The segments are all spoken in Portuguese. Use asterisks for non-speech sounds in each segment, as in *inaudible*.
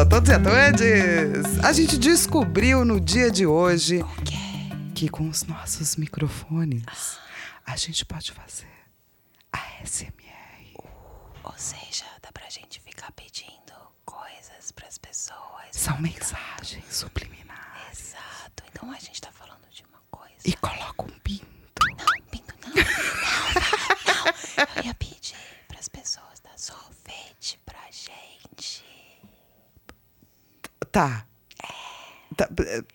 a todos e a todas! A gente descobriu no dia de hoje que com os nossos microfones a gente pode fazer a SMR. Ou seja, dá pra gente ficar pedindo coisas pras pessoas. São mensagens subliminares. Exato. Então a gente tá falando de uma coisa. E coloca um pinto. Não, Pinto, não. Não, não. Eu ia pedir pras pessoas dar sorvete pra gente. Tá. Tá,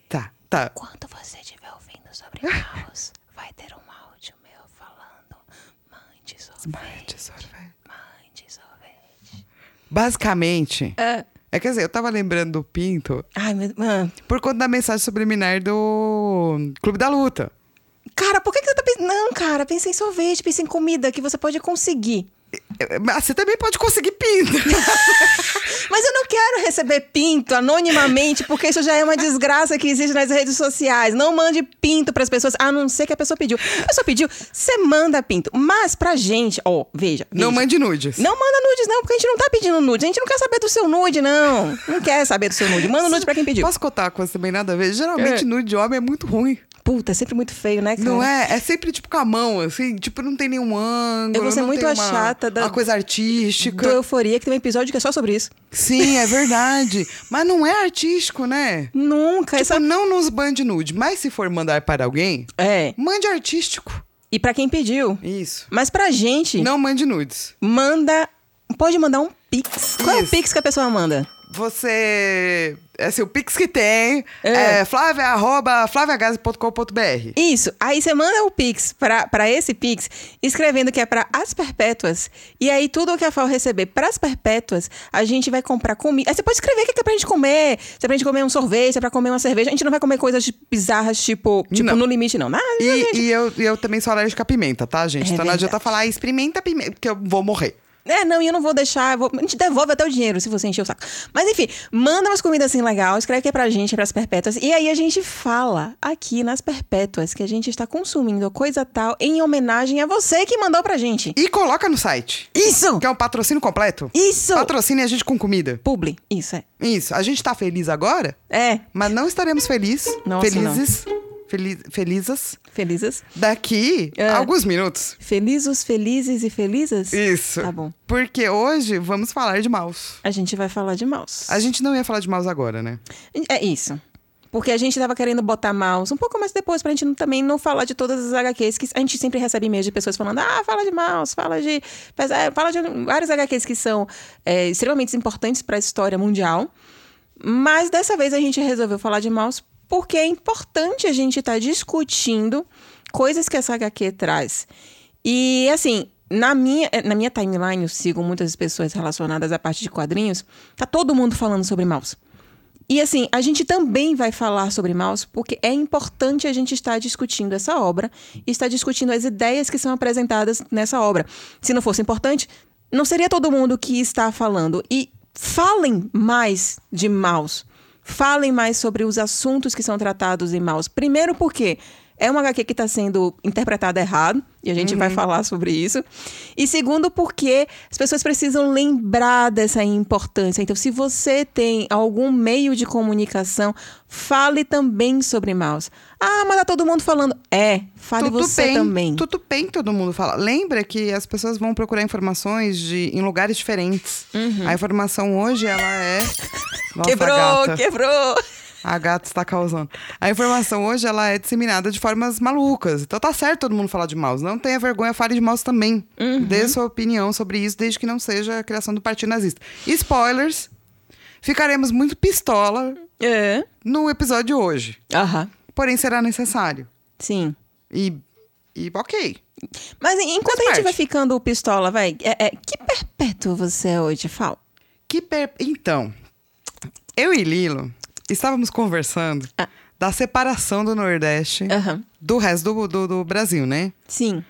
tá, tá. Quando você estiver ouvindo sobre mouse, vai ter um áudio meu falando: mande sorvete. Mande sorvete. Mande sorvete. Basicamente, é quer dizer, eu tava lembrando do pinto Ai, meu. ah. por conta da mensagem subliminar do Clube da Luta. Cara, por que, que você tá pensando. Não, cara, pensa em sorvete, pensa em comida que você pode conseguir. Mas Você também pode conseguir pinto. *laughs* Mas eu não quero receber pinto anonimamente, porque isso já é uma desgraça que existe nas redes sociais. Não mande pinto pras pessoas, a não ser que a pessoa pediu. A pessoa pediu, você manda pinto. Mas pra gente, ó, veja, Não veja. mande nudes. Não manda nudes, não, porque a gente não tá pedindo nudes. A gente não quer saber do seu nude, não. Não quer saber do seu nude. Manda nude pra quem pediu. Posso contar uma coisa também nada a ver? Geralmente É. nude de homem é muito ruim. Puta, é sempre muito feio, né, cara? Não é? É sempre tipo com a mão, assim. Tipo, não tem nenhum ângulo. Eu vou ser muito a uma, chata da- Uma coisa artística. Do Euforia, que tem um episódio que é só sobre isso. Sim, é verdade. *laughs* Mas não é artístico, né? Nunca. Tipo, essa... não nos bande nude. Mas se for mandar para alguém, É. mande artístico. E pra quem pediu. Isso. Mas pra gente, Não mande nudes. manda. Pode mandar um pix. Qual é o pix que a pessoa manda? Você. É assim, o Pix que tem É. é, flávia, arroba, flaviagase.com.br. Isso. Aí você manda o Pix pra, pra esse Pix, escrevendo que é pra As Perpétuas. E aí tudo o que a FAO receber pras Perpétuas, a gente vai comprar comida. Aí você pode escrever o que é pra gente comer. Se é pra gente comer um sorvete, se é pra comer uma cerveja. A gente não vai comer coisas bizarras, tipo, tipo Não. no limite, não. Nada, gente. E, e eu, e eu também sou alérgica à pimenta, tá, gente? É então não adianta verdade. falar, "Ah, experimenta pimenta, porque eu vou morrer. É, não, e eu não vou deixar. vou- a gente devolve até o dinheiro se você encher o saco. Mas enfim, manda umas comidas assim legal, escreve que é pra gente, é pras perpétuas. E aí a gente fala aqui nas perpétuas que a gente está consumindo coisa tal em homenagem a você que mandou pra gente. E coloca no site. Isso! Que é um patrocínio completo. Isso! Patrocine a gente com comida. Publi. Isso, é. Isso. A gente tá feliz agora, É. mas não estaremos felizes. Nossa, felizes. Feliz, felizes Felizes. daqui É. a alguns minutos. Felizes, felizes e felizes? Isso. Tá bom. Porque hoje vamos falar de mouse. A gente vai falar de mouse. A gente não ia falar de mouse agora, né? É isso. Porque a gente tava querendo botar mouse um pouco mais depois, pra gente não- também não falar de todas as HQs, que a gente sempre recebe e-mails de pessoas falando, ah, fala de mouse, fala de. é, Fala de vários HQs que são é, extremamente importantes pra história mundial. Mas dessa vez a gente resolveu falar de mouse porque é importante a gente estar discutindo coisas que essa HQ traz. E assim, na minha, na minha timeline, eu sigo muitas pessoas relacionadas à parte de quadrinhos, tá todo mundo falando sobre mouse. E assim, a gente também vai falar sobre mouse porque é importante a gente estar discutindo essa obra e estar discutindo as ideias que são apresentadas nessa obra. Se não fosse importante, não seria todo mundo que está falando. E falem mais de mouse. Falem mais sobre os assuntos que são tratados em mouse. Primeiro porque é uma HQ que está sendo interpretada errado, e a gente vai falar sobre isso. E segundo, porque as pessoas precisam lembrar dessa importância. Então, se você tem algum meio de comunicação, fale também sobre mouse. Ah, mas tá todo mundo falando. É, fale você bem, também. Tudo bem, todo mundo fala. Lembra que as pessoas vão procurar informações de, em lugares diferentes. A informação hoje, ela é. Nossa, Uhum. quebrou, quebrou. A gata está causando. A informação hoje, ela é disseminada de formas malucas. Então tá certo todo mundo falar de mouse. Não tenha vergonha, fale de mouse também. Uhum. Dê sua opinião sobre isso, desde que não seja a criação do Partido Nazista. Spoilers. Ficaremos muito pistola É. no episódio de hoje. Aham. Porém, será necessário. Sim. E, e ok. Mas enquanto a gente vai ficando pistola, vai. É, é, que perpétuo você é hoje, Fal? Que per... Então, eu e Lilo estávamos conversando Ah. da separação do Nordeste Aham. do resto do, do, do Brasil, né? Sim.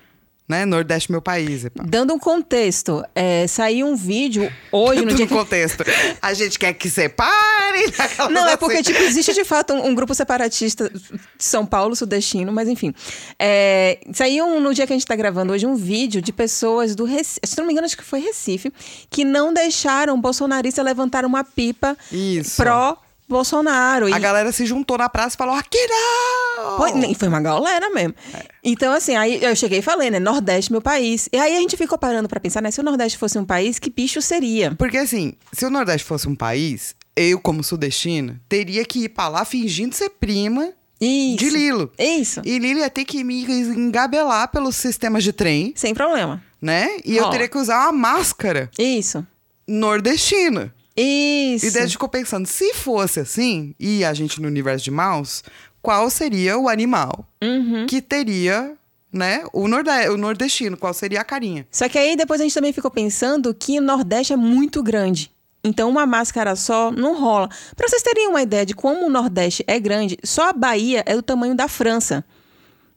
né? Nordeste meu país. E pá. Dando um contexto, é, saiu um vídeo hoje no Tudo dia no que... contexto. A gente quer que separe. aquelas Não, é assim. porque, tipo, existe de fato um, um grupo separatista de São Paulo, sudestino, mas enfim. É, saiu um- no dia que a gente tá gravando hoje um vídeo de pessoas do Recife, se não me engano, acho que foi Recife, que não deixaram o bolsonarista levantar uma pipa Isso. pró-Bolsonaro. A E- galera se juntou na praça e falou: aqui não! Foi, foi uma galera mesmo. Então, assim, aí eu cheguei e falei, né? Nordeste, meu país. E aí a gente ficou parando pra pensar, né? Se o Nordeste fosse um país, que bicho seria? Porque assim, se o Nordeste fosse um país, eu, como sudestina, teria que ir pra lá fingindo ser prima Isso. de Lilo. Isso. E Lilo ia ter que me engabelar pelos sistemas de trem, Sem problema. né? E eu Rola. teria que usar uma máscara Isso. nordestina. Isso. E daí a gente ficou pensando, se fosse assim, e a gente no universo de Mouse, qual seria o animal Uhum. que teria, né, o, norde o nordestino? Qual seria a carinha? Só que aí depois a gente também ficou pensando que o Nordeste é muito grande. Então uma máscara só não rola. Pra vocês terem uma ideia de como o Nordeste é grande, só a Bahia é do tamanho da França.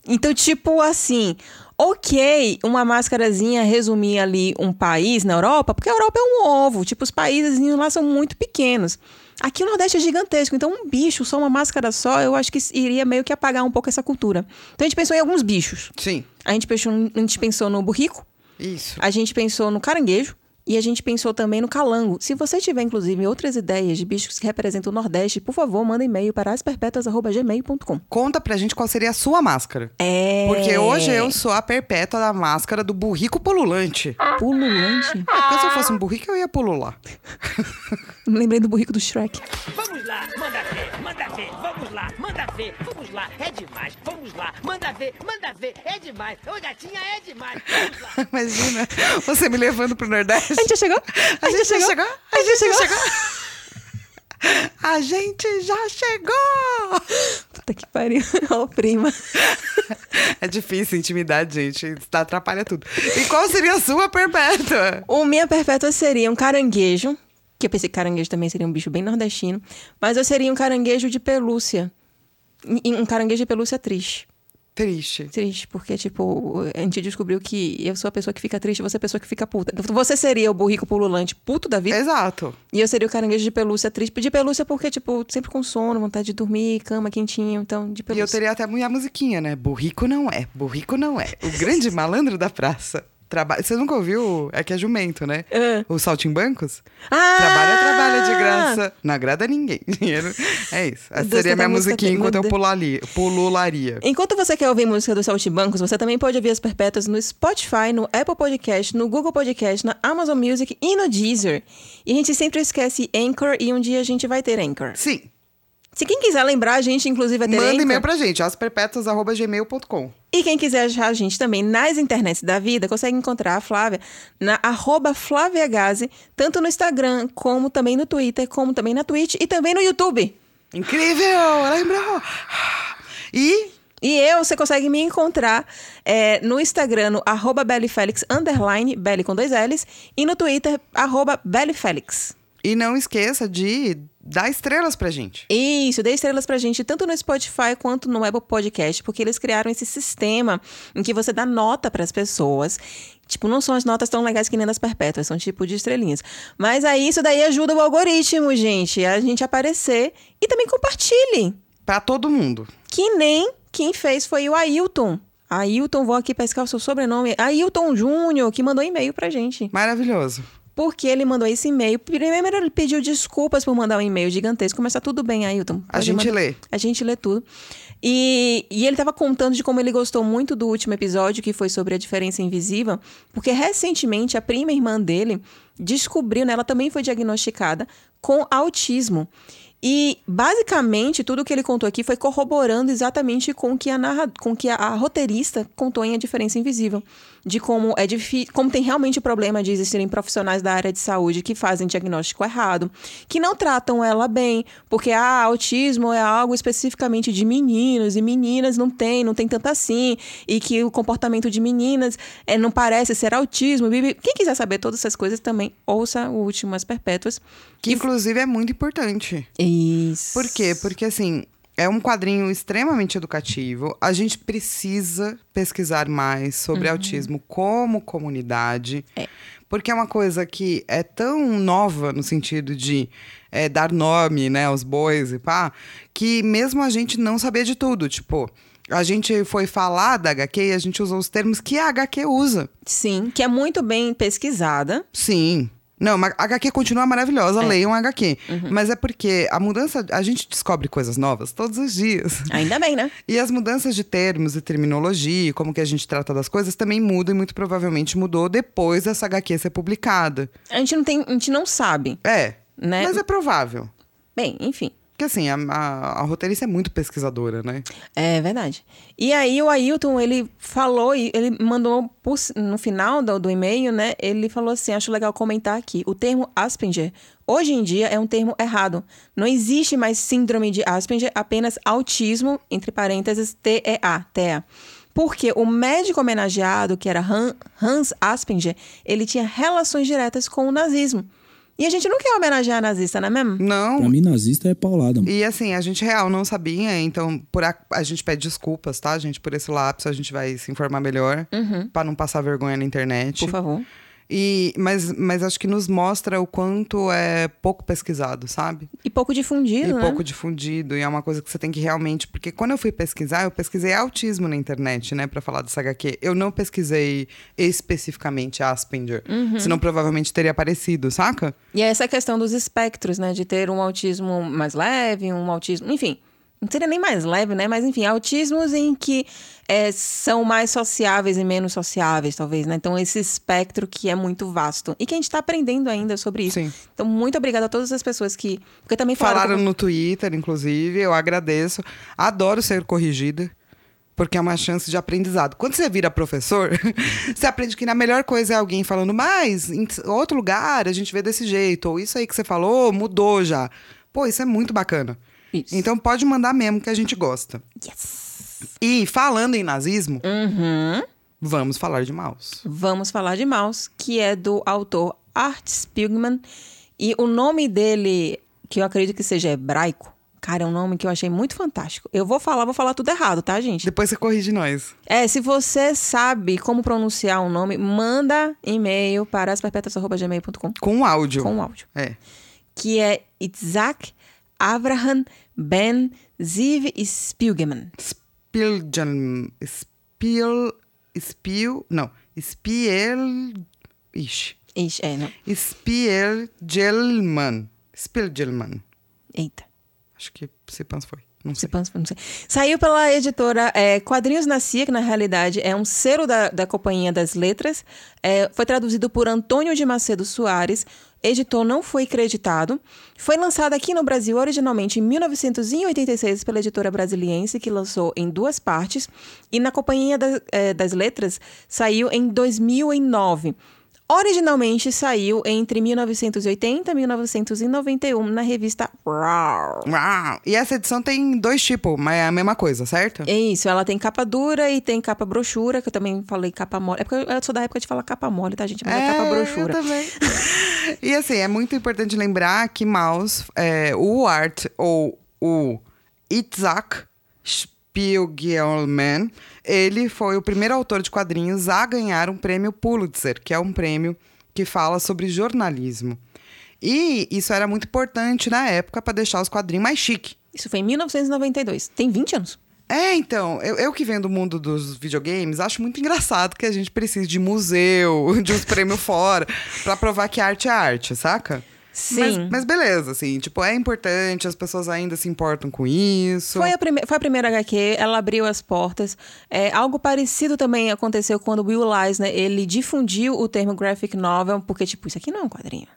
Então, tipo assim, ok, uma máscarazinha resumir ali um país na Europa, porque a Europa é um ovo, tipo, os países lá são muito pequenos. Aqui o Nordeste é gigantesco, então um bicho, só uma máscara só, eu acho que iria meio que apagar um pouco essa cultura. Então a gente pensou em alguns bichos. Sim, A gente pensou, a gente pensou no burrico, isso. a gente pensou no caranguejo e a gente pensou também no calango. Se você tiver, inclusive, outras ideias de bichos que representam o Nordeste, por favor, manda e-mail para asperpetuas.gmail.com. Conta pra gente qual seria a sua máscara. É. Porque hoje eu sou a perpétua da máscara do burrico pululante. Pululante. Porque se eu fosse um burrico, eu ia pulular. Me *laughs* lembrei do burrico do Shrek. Vamos lá, manda ver, manda ver, vamos manda ver, vamos lá, é demais, vamos lá, manda ver, manda ver, é demais, ô gatinha, é demais, vamos lá. *laughs* Imagina, você me levando pro Nordeste. A gente já chegou? A gente já chegou? A gente já chegou? A gente já chegou! Puta que pariu. *laughs* Ó, prima. É difícil, intimidade, gente. Isso atrapalha tudo. E qual seria a sua perpétua? O minha perpétua seria um caranguejo. Que eu pensei que caranguejo também seria um bicho bem nordestino. Mas eu seria um caranguejo de pelúcia. E- Um caranguejo de pelúcia triste. Triste. Triste, porque, tipo, a gente descobriu que eu sou a pessoa que fica triste, você é a pessoa que fica puta. Você seria o burrico pululante puto da vida. Exato. E eu seria o caranguejo de pelúcia triste. De pelúcia porque, tipo, sempre com sono, vontade de dormir, cama quentinho, então, de E pelúcia. eu teria até a musiquinha, né? Burrico não é, burrico não é. O *laughs* grande malandro da praça. Trabalha. Você nunca ouviu? É que é jumento, né? É. O Saltimbancos? Ah! Trabalha, trabalha de graça. Não agrada ninguém. *laughs* Dinheiro. É isso. Essa seria a tanta minha musiquinha enquanto eu pulali- pulularia. Enquanto você quer ouvir música dos Saltibancos, você também pode ouvir as perpétuas no Spotify, no Apple Podcast, no Google Podcast, na Amazon Music e no Deezer. E a gente sempre esquece Anchor e um dia a gente vai ter Anchor. Sim. Se quem quiser lembrar, a gente inclusive ter Manda e-mail pra gente, asperpetuas.gmail.com. E quem quiser achar a gente também nas internets da vida, consegue encontrar a Flávia na arroba Flávia Gazi, tanto no Instagram, como também no Twitter, como também na Twitch e também no YouTube. Incrível! Lembrou? E E eu, você consegue me encontrar é, no Instagram, no arroba Bellyfelix, underline, Belly com dois L's, e no Twitter, arroba Bellyfelix. E não esqueça de dar estrelas pra gente. Isso, dê estrelas pra gente, tanto no Spotify quanto no Apple Podcast, porque eles criaram esse sistema em que você dá nota pras pessoas. Tipo, não são as notas tão legais que nem das perpétuas, são tipo de estrelinhas. Mas aí isso daí ajuda o algoritmo, gente, a gente aparecer. E também compartilhe. Pra todo mundo. Que nem quem fez foi o Ailton. Ailton, vou aqui pescar o seu sobrenome. Ailton Júnior, que mandou e-mail pra gente. Maravilhoso. Porque ele mandou esse e-mail. Primeiro, ele pediu desculpas por mandar um e-mail gigantesco, mas tá tudo bem, Ailton. A gente mandar- lê. A gente lê tudo. E, e ele tava contando de como ele gostou muito do último episódio, que foi sobre a diferença invisível, porque recentemente a prima irmã dele descobriu, né, ela também foi diagnosticada com autismo. E basicamente tudo que ele contou aqui foi corroborando exatamente com o que a narra, com que a, a roteirista contou em A Diferença Invisível, de como é difícil, como tem realmente o problema de existirem profissionais da área de saúde que fazem diagnóstico errado, que não tratam ela bem, porque ah, autismo é algo especificamente de meninos e meninas não tem, não tem tanto assim, e que o comportamento de meninas é, não parece ser autismo. bibi. Quem quiser saber todas essas coisas também ouça o último As Perpétuas. Que inclusive é muito importante. Isso. Por quê? Porque assim, É um quadrinho extremamente educativo. A gente precisa pesquisar mais sobre autismo como comunidade. É. Porque é uma coisa que é tão nova no sentido de é, dar nome né, aos bois e pá, que mesmo a gente não sabia de tudo. Tipo, a gente foi falar da HQ e a gente usou os termos que a HQ usa. Sim, que é muito bem pesquisada. Sim. Não, mas a HQ continua maravilhosa, É. leiam a HQ. Uhum. Mas é porque a mudança. A gente descobre coisas novas todos os dias. Ainda bem, né? *laughs* E as mudanças de termos e terminologia, como que a gente trata das coisas, também mudam e muito provavelmente mudou depois dessa HQ ser publicada. A gente não tem, a gente não sabe, É. né? Mas é provável. Bem, enfim. Porque assim, a, a, a roteirista é muito pesquisadora, né? É verdade. E aí o Ailton, ele falou, ele mandou por- no final do, do e-mail, né? Ele falou assim, acho legal comentar aqui. O termo Asperger, hoje em dia, é um termo errado. Não existe mais síndrome de Asperger, apenas autismo, entre parênteses, TEA. Porque o médico homenageado, que era Han- Hans Asperger, ele tinha relações diretas com o nazismo. E a gente não quer homenagear nazista, não é mesmo? Não. Pra mim, nazista é paulada. mano. E assim, a gente real não sabia, então por a, a gente pede desculpas, tá, gente? Por esse lapso, a gente vai se informar melhor, pra não passar vergonha na internet. Uhum. Por favor. E, mas, mas acho que nos mostra o quanto é pouco pesquisado, sabe? E pouco difundido, E né? pouco difundido. E é uma coisa que você tem que realmente. Porque quando eu fui pesquisar, eu pesquisei autismo na internet, né, pra falar dessa HQ. Eu não pesquisei especificamente Asperger. Uhum. Senão provavelmente teria aparecido, saca? E é essa questão dos espectros, né? De ter um autismo mais leve, um autismo. Enfim, não seria nem mais leve, né? Mas enfim, autismos em que é, são mais sociáveis e menos sociáveis, talvez, né? Então, esse espectro que é muito vasto. E que a gente tá aprendendo ainda sobre isso. Sim. Então, muito obrigada a todas as pessoas que. Porque também falaram. Falaram no Twitter, inclusive. Eu agradeço. Adoro ser corrigida. Porque é uma chance de aprendizado. Quando você vira professor, *laughs* você aprende que a melhor coisa é alguém falando, mas em outro lugar a gente vê desse jeito. Ou isso aí que você falou mudou já. Pô, isso é muito bacana. Isso. Então pode mandar mesmo que a gente gosta. Yes! E falando em nazismo, Uhum. vamos falar de mouse. Vamos falar de Maus, que é do autor Art Spiegelman. E o nome dele, que eu acredito que seja hebraico, cara, é um nome que eu achei muito fantástico. Eu vou falar, vou falar tudo errado, tá, gente? Depois você corrige nós. É, se você sabe como pronunciar um nome, manda e-mail para asperpetas.gmail.com Com áudio. com áudio. É. Que é Isaac Abraham Ben Ziv Spiegelman. Spiljan. Spil. Spil. Não. Spiel. Ixi. Ixi, é, não. Spielgelman. Spielgelman. Eita. Acho que se foi. Não Se sei. pensa- não sei. Saiu pela editora é, Quadrinhos na Cia, que na realidade é um selo da, da Companhia das Letras. É, foi traduzido por Antônio de Macedo Soares. Editor não foi creditado. Foi lançado aqui no Brasil originalmente em 1986 pela editora brasiliense, que lançou em duas partes. E na Companhia da- é, das Letras saiu em 2009. Originalmente saiu entre 1980 e 1991 na revista Raw. Uau! E essa edição tem dois tipos, mas é a mesma coisa, certo? É isso, ela tem capa dura e tem capa brochura, que eu também falei capa mole. É porque eu sou da época de falar capa mole, tá, gente? Mas é, capa brochura. Eu também. *laughs* e assim, é muito importante lembrar que Maus, é, o Art ou o Itzhak Spiegelman, ele foi o primeiro autor de quadrinhos a ganhar um prêmio Pulitzer, que é um prêmio que fala sobre jornalismo. E isso era muito importante na época para deixar os quadrinhos mais chique. Isso foi em 1992. Tem 20 anos. É, então, eu, eu que venho do mundo dos videogames, acho muito engraçado que a gente precise de museu, *laughs* de uns prêmios fora, pra provar que arte é arte, saca? Sim. Mas, mas beleza, assim, tipo, é importante, as pessoas ainda se importam com isso. Foi a, prime foi a primeira HQ, ela abriu as portas. É, algo parecido também aconteceu quando Will Eisner, ele difundiu o termo graphic novel, porque, tipo, isso aqui não é um quadrinho.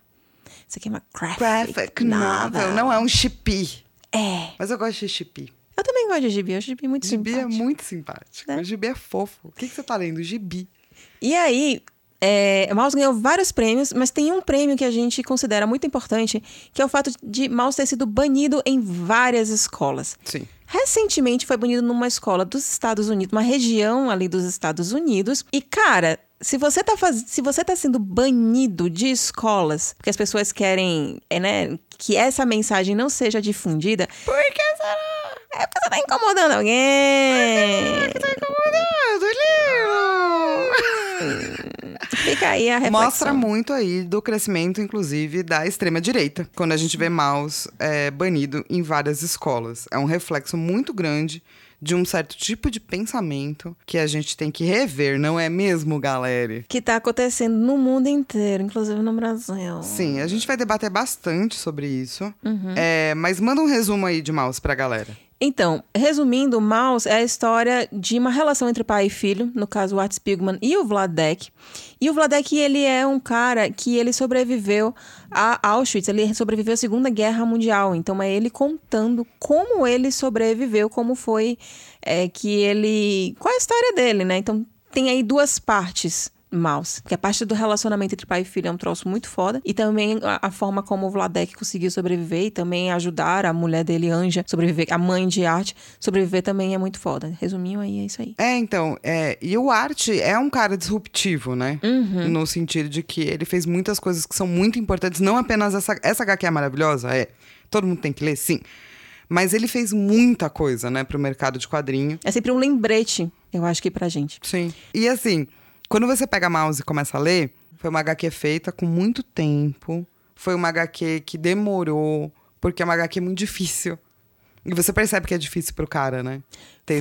Isso aqui é uma graphic, Graphic novel, não é um chibi. É. Mas eu gosto de chibi. Eu também gosto de gibi, eu acho gibi muito Gibi é simpático. muito simpático. Né? O gibi é fofo. O que, que você tá lendo? Gibi. E aí, é, Maus ganhou vários prêmios, mas tem um prêmio que a gente considera muito importante, que é o fato de Maus ter sido banido em várias escolas. Sim. Recentemente foi banido numa escola dos Estados Unidos, uma região ali dos Estados Unidos. E, cara, se você tá, faz... se você tá sendo banido de escolas, porque as pessoas querem, é, né, que essa mensagem não seja difundida, Por que será? É porque você tá incomodando alguém. Fica aí a reflexão. Mostra muito aí do crescimento, inclusive, da extrema-direita. Quando a gente vê mouse é, banido em várias escolas. É um reflexo muito grande de um certo tipo de pensamento que a gente tem que rever, não é mesmo, galera? Que tá acontecendo no mundo inteiro, inclusive no Brasil. Sim, a gente vai debater bastante sobre isso. É, mas manda um resumo aí de mouse pra galera. Então, resumindo, Maus é a história de uma relação entre pai e filho, no caso o Art Spiegelman e o Vladek. E o Vladek, ele é um cara que ele sobreviveu a Auschwitz, ele sobreviveu à Segunda Guerra Mundial. Então, é ele contando como ele sobreviveu, como foi é, que ele... Qual é a história dele, né? Então, tem aí duas partes Maus. Porque a parte do relacionamento entre pai e filho é um troço muito foda. E também a, a forma como o Vladek conseguiu sobreviver e também ajudar a mulher dele, Anja, sobreviver, a mãe de arte, sobreviver também é muito foda. Resuminho aí, é isso aí. É, então, é, e o Art é um cara disruptivo, né? No sentido de que ele fez muitas coisas que são muito importantes, não apenas essa, essa HQ é maravilhosa, é. Todo mundo tem que ler, sim. Mas ele fez muita coisa, né, pro mercado de quadrinho. É sempre um lembrete, eu acho que pra gente. Sim. E assim, quando você pega mouse e começa a ler, foi uma HQ feita com muito tempo. Foi uma HQ que demorou, porque é uma HQ muito difícil. E você percebe que é difícil pro cara, né?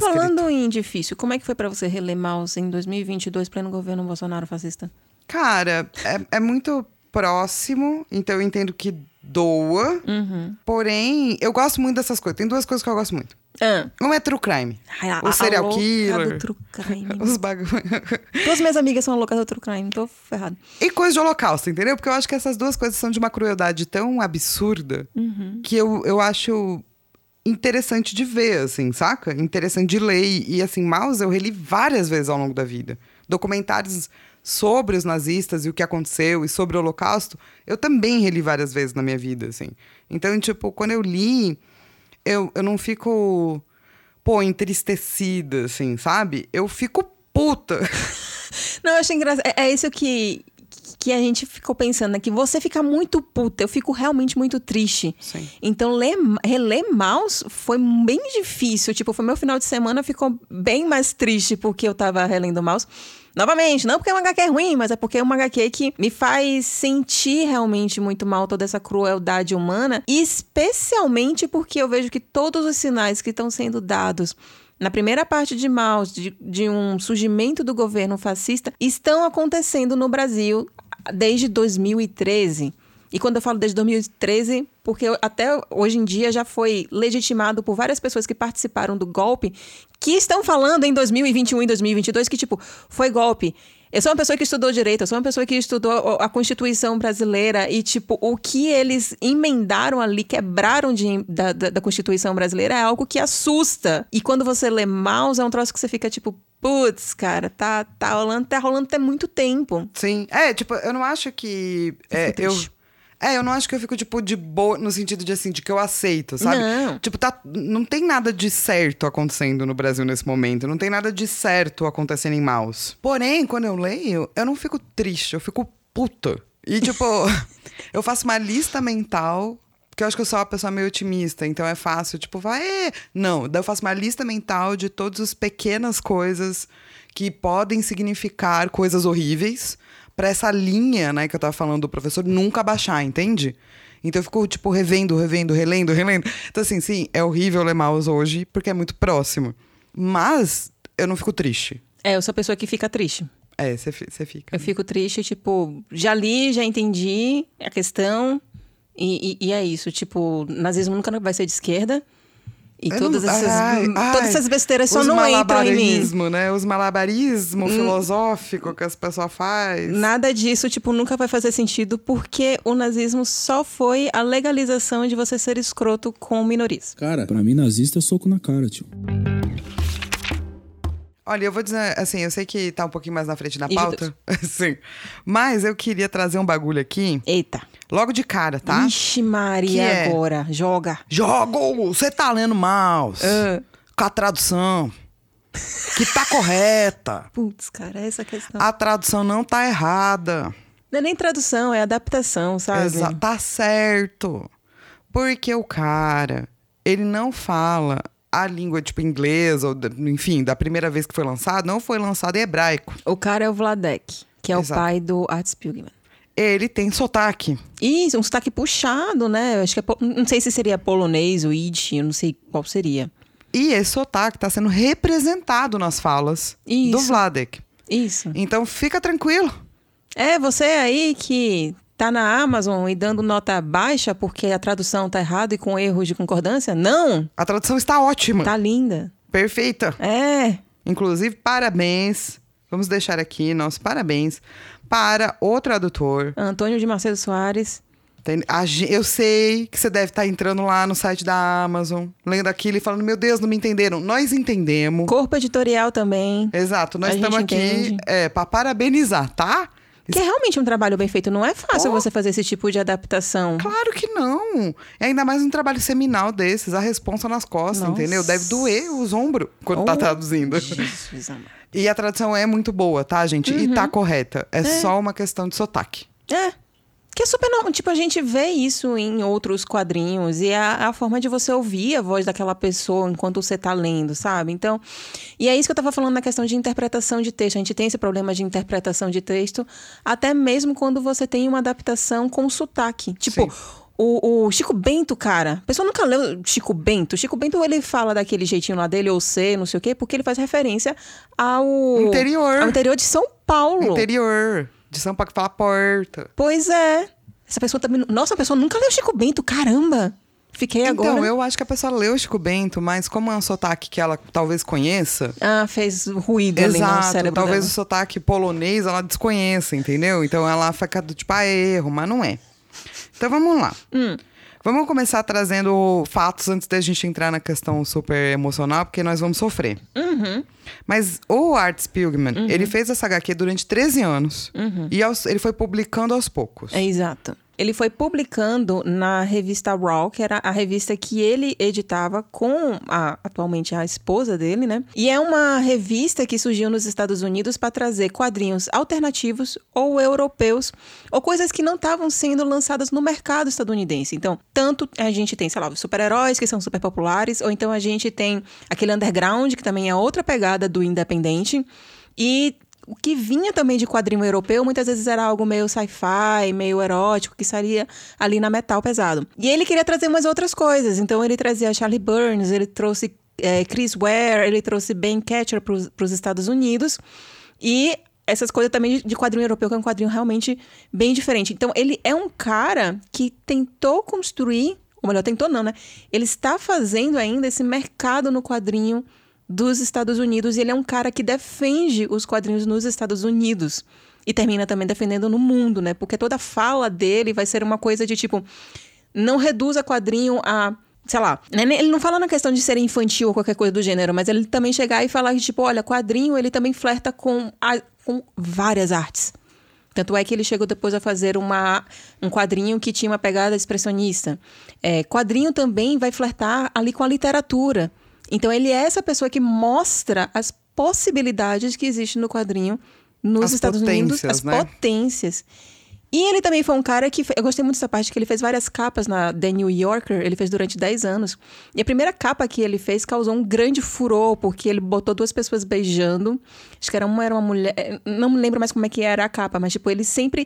Falando em difícil, como é que foi pra você reler Maus em 2022, pleno governo Bolsonaro fascista? Cara, é, é muito próximo, então eu entendo que doa. Uhum. Porém, eu gosto muito dessas coisas. Tem duas coisas que eu gosto muito. Ah. Um é true crime. Ai, a- o serial killer. true crime. *laughs* Os bagulho. *laughs* Todas minhas amigas são loucas do true crime, tô ferrado. E coisa de holocausto, entendeu? Porque eu acho que essas duas coisas são de uma crueldade tão absurda que eu, eu acho interessante de ver, assim, saca? Interessante de ler. E, assim, Mouse eu reli várias vezes ao longo da vida. Documentários sobre os nazistas e o que aconteceu e sobre o holocausto, eu também reli várias vezes na minha vida, assim. Então, tipo, quando eu li, eu, eu não fico, pô, entristecida, assim, sabe? Eu fico puta. *laughs* Não, eu achei engraçado. É, é isso que, que a gente ficou pensando, né? Que você fica muito puta. Eu fico realmente muito triste. Sim. Então, ler, reler Maus foi bem difícil. Tipo, foi meu final de semana, ficou bem mais triste porque eu tava relendo Maus. Novamente, não porque é uma HQ ruim, mas é porque é uma HQ que me faz sentir realmente muito mal toda essa crueldade humana. Especialmente porque eu vejo que todos os sinais que estão sendo dados na primeira parte de Maus, de, de um surgimento do governo fascista, estão acontecendo no Brasil desde 2013. E quando eu falo desde 2013, porque até hoje em dia já foi legitimado por várias pessoas que participaram do golpe, que estão falando em 2021 e 2022 que, tipo, foi golpe. Eu sou uma pessoa que estudou direito, eu sou uma pessoa que estudou a Constituição brasileira e, tipo, o que eles emendaram ali, quebraram de, da, da, da Constituição brasileira é algo que assusta. E quando você lê Maus, é um troço que você fica, tipo, putz, cara, tá, tá rolando, tá rolando até muito tempo. Sim. É, tipo, eu não acho que. É, fico eu. É, eu não acho que eu fico, tipo, de boa, no sentido de assim, de que eu aceito, sabe? Não. Tipo, tá, não tem nada de certo acontecendo no Brasil nesse momento. Não tem nada de certo acontecendo em Maus. Porém, quando eu leio, eu não fico triste, eu fico puta. E, tipo, *laughs* eu faço uma lista mental. Porque eu acho que eu sou uma pessoa meio otimista, então é fácil, tipo, vai. "É". Não, daí eu faço uma lista mental de todas as pequenas coisas que podem significar coisas horríveis pra essa linha, né, que eu tava falando do professor nunca baixar, entende? Então eu fico, tipo, revendo, revendo, relendo, relendo. Então, assim, sim, é horrível ler Maus hoje, porque é muito próximo. Mas eu não fico triste. É, eu sou a pessoa que fica triste. É, você fi- você fica. Eu fico triste, tipo, já li, já entendi a questão. E, e- e é isso, tipo, nazismo nunca vai ser de esquerda. E Eu todas, não- essas, ai, todas ai, essas besteiras só não entram em mim. Hum. malabarismo, né? Os malabarismo filosófico que as pessoas fazem. Nada disso, tipo, nunca vai fazer sentido, porque o nazismo só foi a legalização de você ser escroto com minorias. Cara, pra mim nazista é soco na cara, tio. Olha, eu vou dizer, assim, eu sei que tá um pouquinho mais na frente na pauta. *laughs* Sim. Mas eu queria trazer um bagulho aqui, Eita. logo de cara, tá? Ixi, Maria, é? agora. Joga. Jogo! Você tá lendo mouse. Ah. Com a tradução. Que tá correta. *laughs* Putz, cara, essa questão. A tradução não tá errada. Não é nem tradução, é adaptação, sabe? Exa tá certo. Porque o cara, ele não fala a língua, tipo, inglesa, ou, enfim, da primeira vez que foi lançado, não foi lançado em hebraico. O cara é o Vladek, que é Exato. o pai do Art Spiegelman. Ele tem sotaque. Isso, um sotaque puxado, né? Acho que é, não sei se seria polonês ou Yiddish, eu não sei qual seria. E esse sotaque está sendo representado nas falas do Isso. Vladek. Isso. Então fica tranquilo. É, você aí que tá na Amazon e dando nota baixa porque a tradução tá errada e com erros de concordância? Não! A tradução está ótima. Tá linda. Perfeita. É. Inclusive, parabéns. Vamos deixar aqui nossos parabéns para o tradutor. Antônio de Macedo Soares. Eu sei que você deve estar entrando lá no site da Amazon, lendo aquilo e falando: Meu Deus, não me entenderam. Nós entendemos. Corpo editorial também. Exato, nós estamos aqui é, para parabenizar, tá? Que é realmente um trabalho bem feito. Não é fácil Oh. você fazer esse tipo de adaptação. Claro que não. E ainda mais um trabalho seminal desses, a responsa nas costas, Nossa. entendeu? Deve doer os ombros quando tá Oh, traduzindo. Jesus amado. E a tradução é muito boa, tá, gente? E Uhum. tá correta. É, só uma questão de sotaque. É. Que é super normal. Tipo, a gente vê isso em outros quadrinhos. E é a, a forma de você ouvir a voz daquela pessoa enquanto você tá lendo, sabe? Então. E é isso que eu tava falando na questão de interpretação de texto. A gente tem esse problema de interpretação de texto, até mesmo quando você tem uma adaptação com sotaque. Tipo. Sim. O, o Chico Bento, cara, a pessoa nunca leu Chico Bento. Chico Bento, ele fala daquele jeitinho lá dele, ou ser, não sei o quê, porque ele faz referência ao... Interior. Ao interior de São Paulo. Interior. De São Paulo que fala porta. Pois é. Essa pessoa também. Nossa, a pessoa nunca leu Chico Bento, caramba! Fiquei agora. Então, eu acho que a pessoa leu Chico Bento, mas como é um sotaque que ela talvez conheça. Ah, fez ruído ali no Exato, cérebro. talvez dela. o sotaque polonês ela desconheça, entendeu? Então ela fica do tipo, ah, erro, mas não é. Então vamos lá. Hum. Vamos começar trazendo fatos antes da gente entrar na questão super emocional, porque nós vamos sofrer. Uhum. Mas o Art Spiegelman, ele fez essa HQ durante 13 anos. E aos- ele foi publicando aos poucos. Uhum. É exato. Ele foi publicando na revista Raw, que era a revista que ele editava com a, atualmente a esposa dele, né? E é uma revista que surgiu nos Estados Unidos para trazer quadrinhos alternativos ou europeus, ou coisas que não estavam sendo lançadas no mercado estadunidense. Então, tanto a gente tem, sei lá, os super-heróis que são super populares, ou então a gente tem aquele underground, que também é outra pegada do independente. E o que vinha também de quadrinho europeu, muitas vezes era algo meio sci-fi, meio erótico, que estaria ali na metal pesado. E ele queria trazer umas outras coisas. Então ele trazia Charlie Burns, ele trouxe eh, Chris Ware, ele trouxe Ben Catcher para os Estados Unidos. E essas coisas também de, de quadrinho europeu, que é um quadrinho realmente bem diferente. Então ele é um cara que tentou construir, ou melhor, tentou não, né? Ele está fazendo ainda esse mercado no quadrinho dos Estados Unidos e ele é um cara que defende os quadrinhos nos Estados Unidos e termina também defendendo no mundo, né? Porque toda fala dele vai ser uma coisa de tipo não reduza quadrinho a sei lá, né? ele não fala na questão de ser infantil ou qualquer coisa do gênero, mas ele também chegar e falar tipo, olha, quadrinho ele também flerta com, a- com várias artes. Tanto é que ele chegou depois a fazer uma, um quadrinho que tinha uma pegada expressionista. É, quadrinho também vai flertar ali com a literatura. Então ele é essa pessoa que mostra as possibilidades que existem no quadrinho nos As Estados Unidos, as né? potências. E ele também foi um cara que. Eu gostei muito dessa parte, que ele fez várias capas na The New Yorker, ele fez durante 10 anos. E a primeira capa que ele fez causou um grande furor, porque ele botou duas pessoas beijando. Acho que era uma era uma mulher. eh, Não me lembro mais como é que era a capa, mas tipo, ele sempre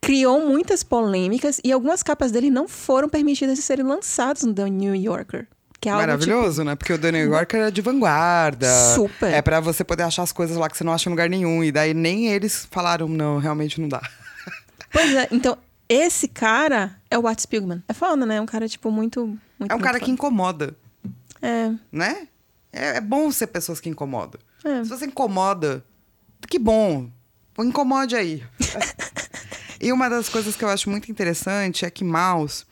criou muitas polêmicas e algumas capas dele não foram permitidas de serem lançadas no The New Yorker. Que é Maravilhoso, né? Porque o The New Yorker é de vanguarda. Super. É pra você poder achar as coisas lá que você não acha em lugar nenhum. E daí nem eles falaram, não, realmente não dá. *laughs* Pois é, então, esse cara é o Art Spiegelman. É foda, né? É um cara, tipo, muito. muito É um muito cara que incomoda, É. né? É, é bom ser pessoas que incomodam. É. Se você incomoda, que bom. Incomode aí. *laughs* e uma das coisas que eu acho muito interessante é que Maus,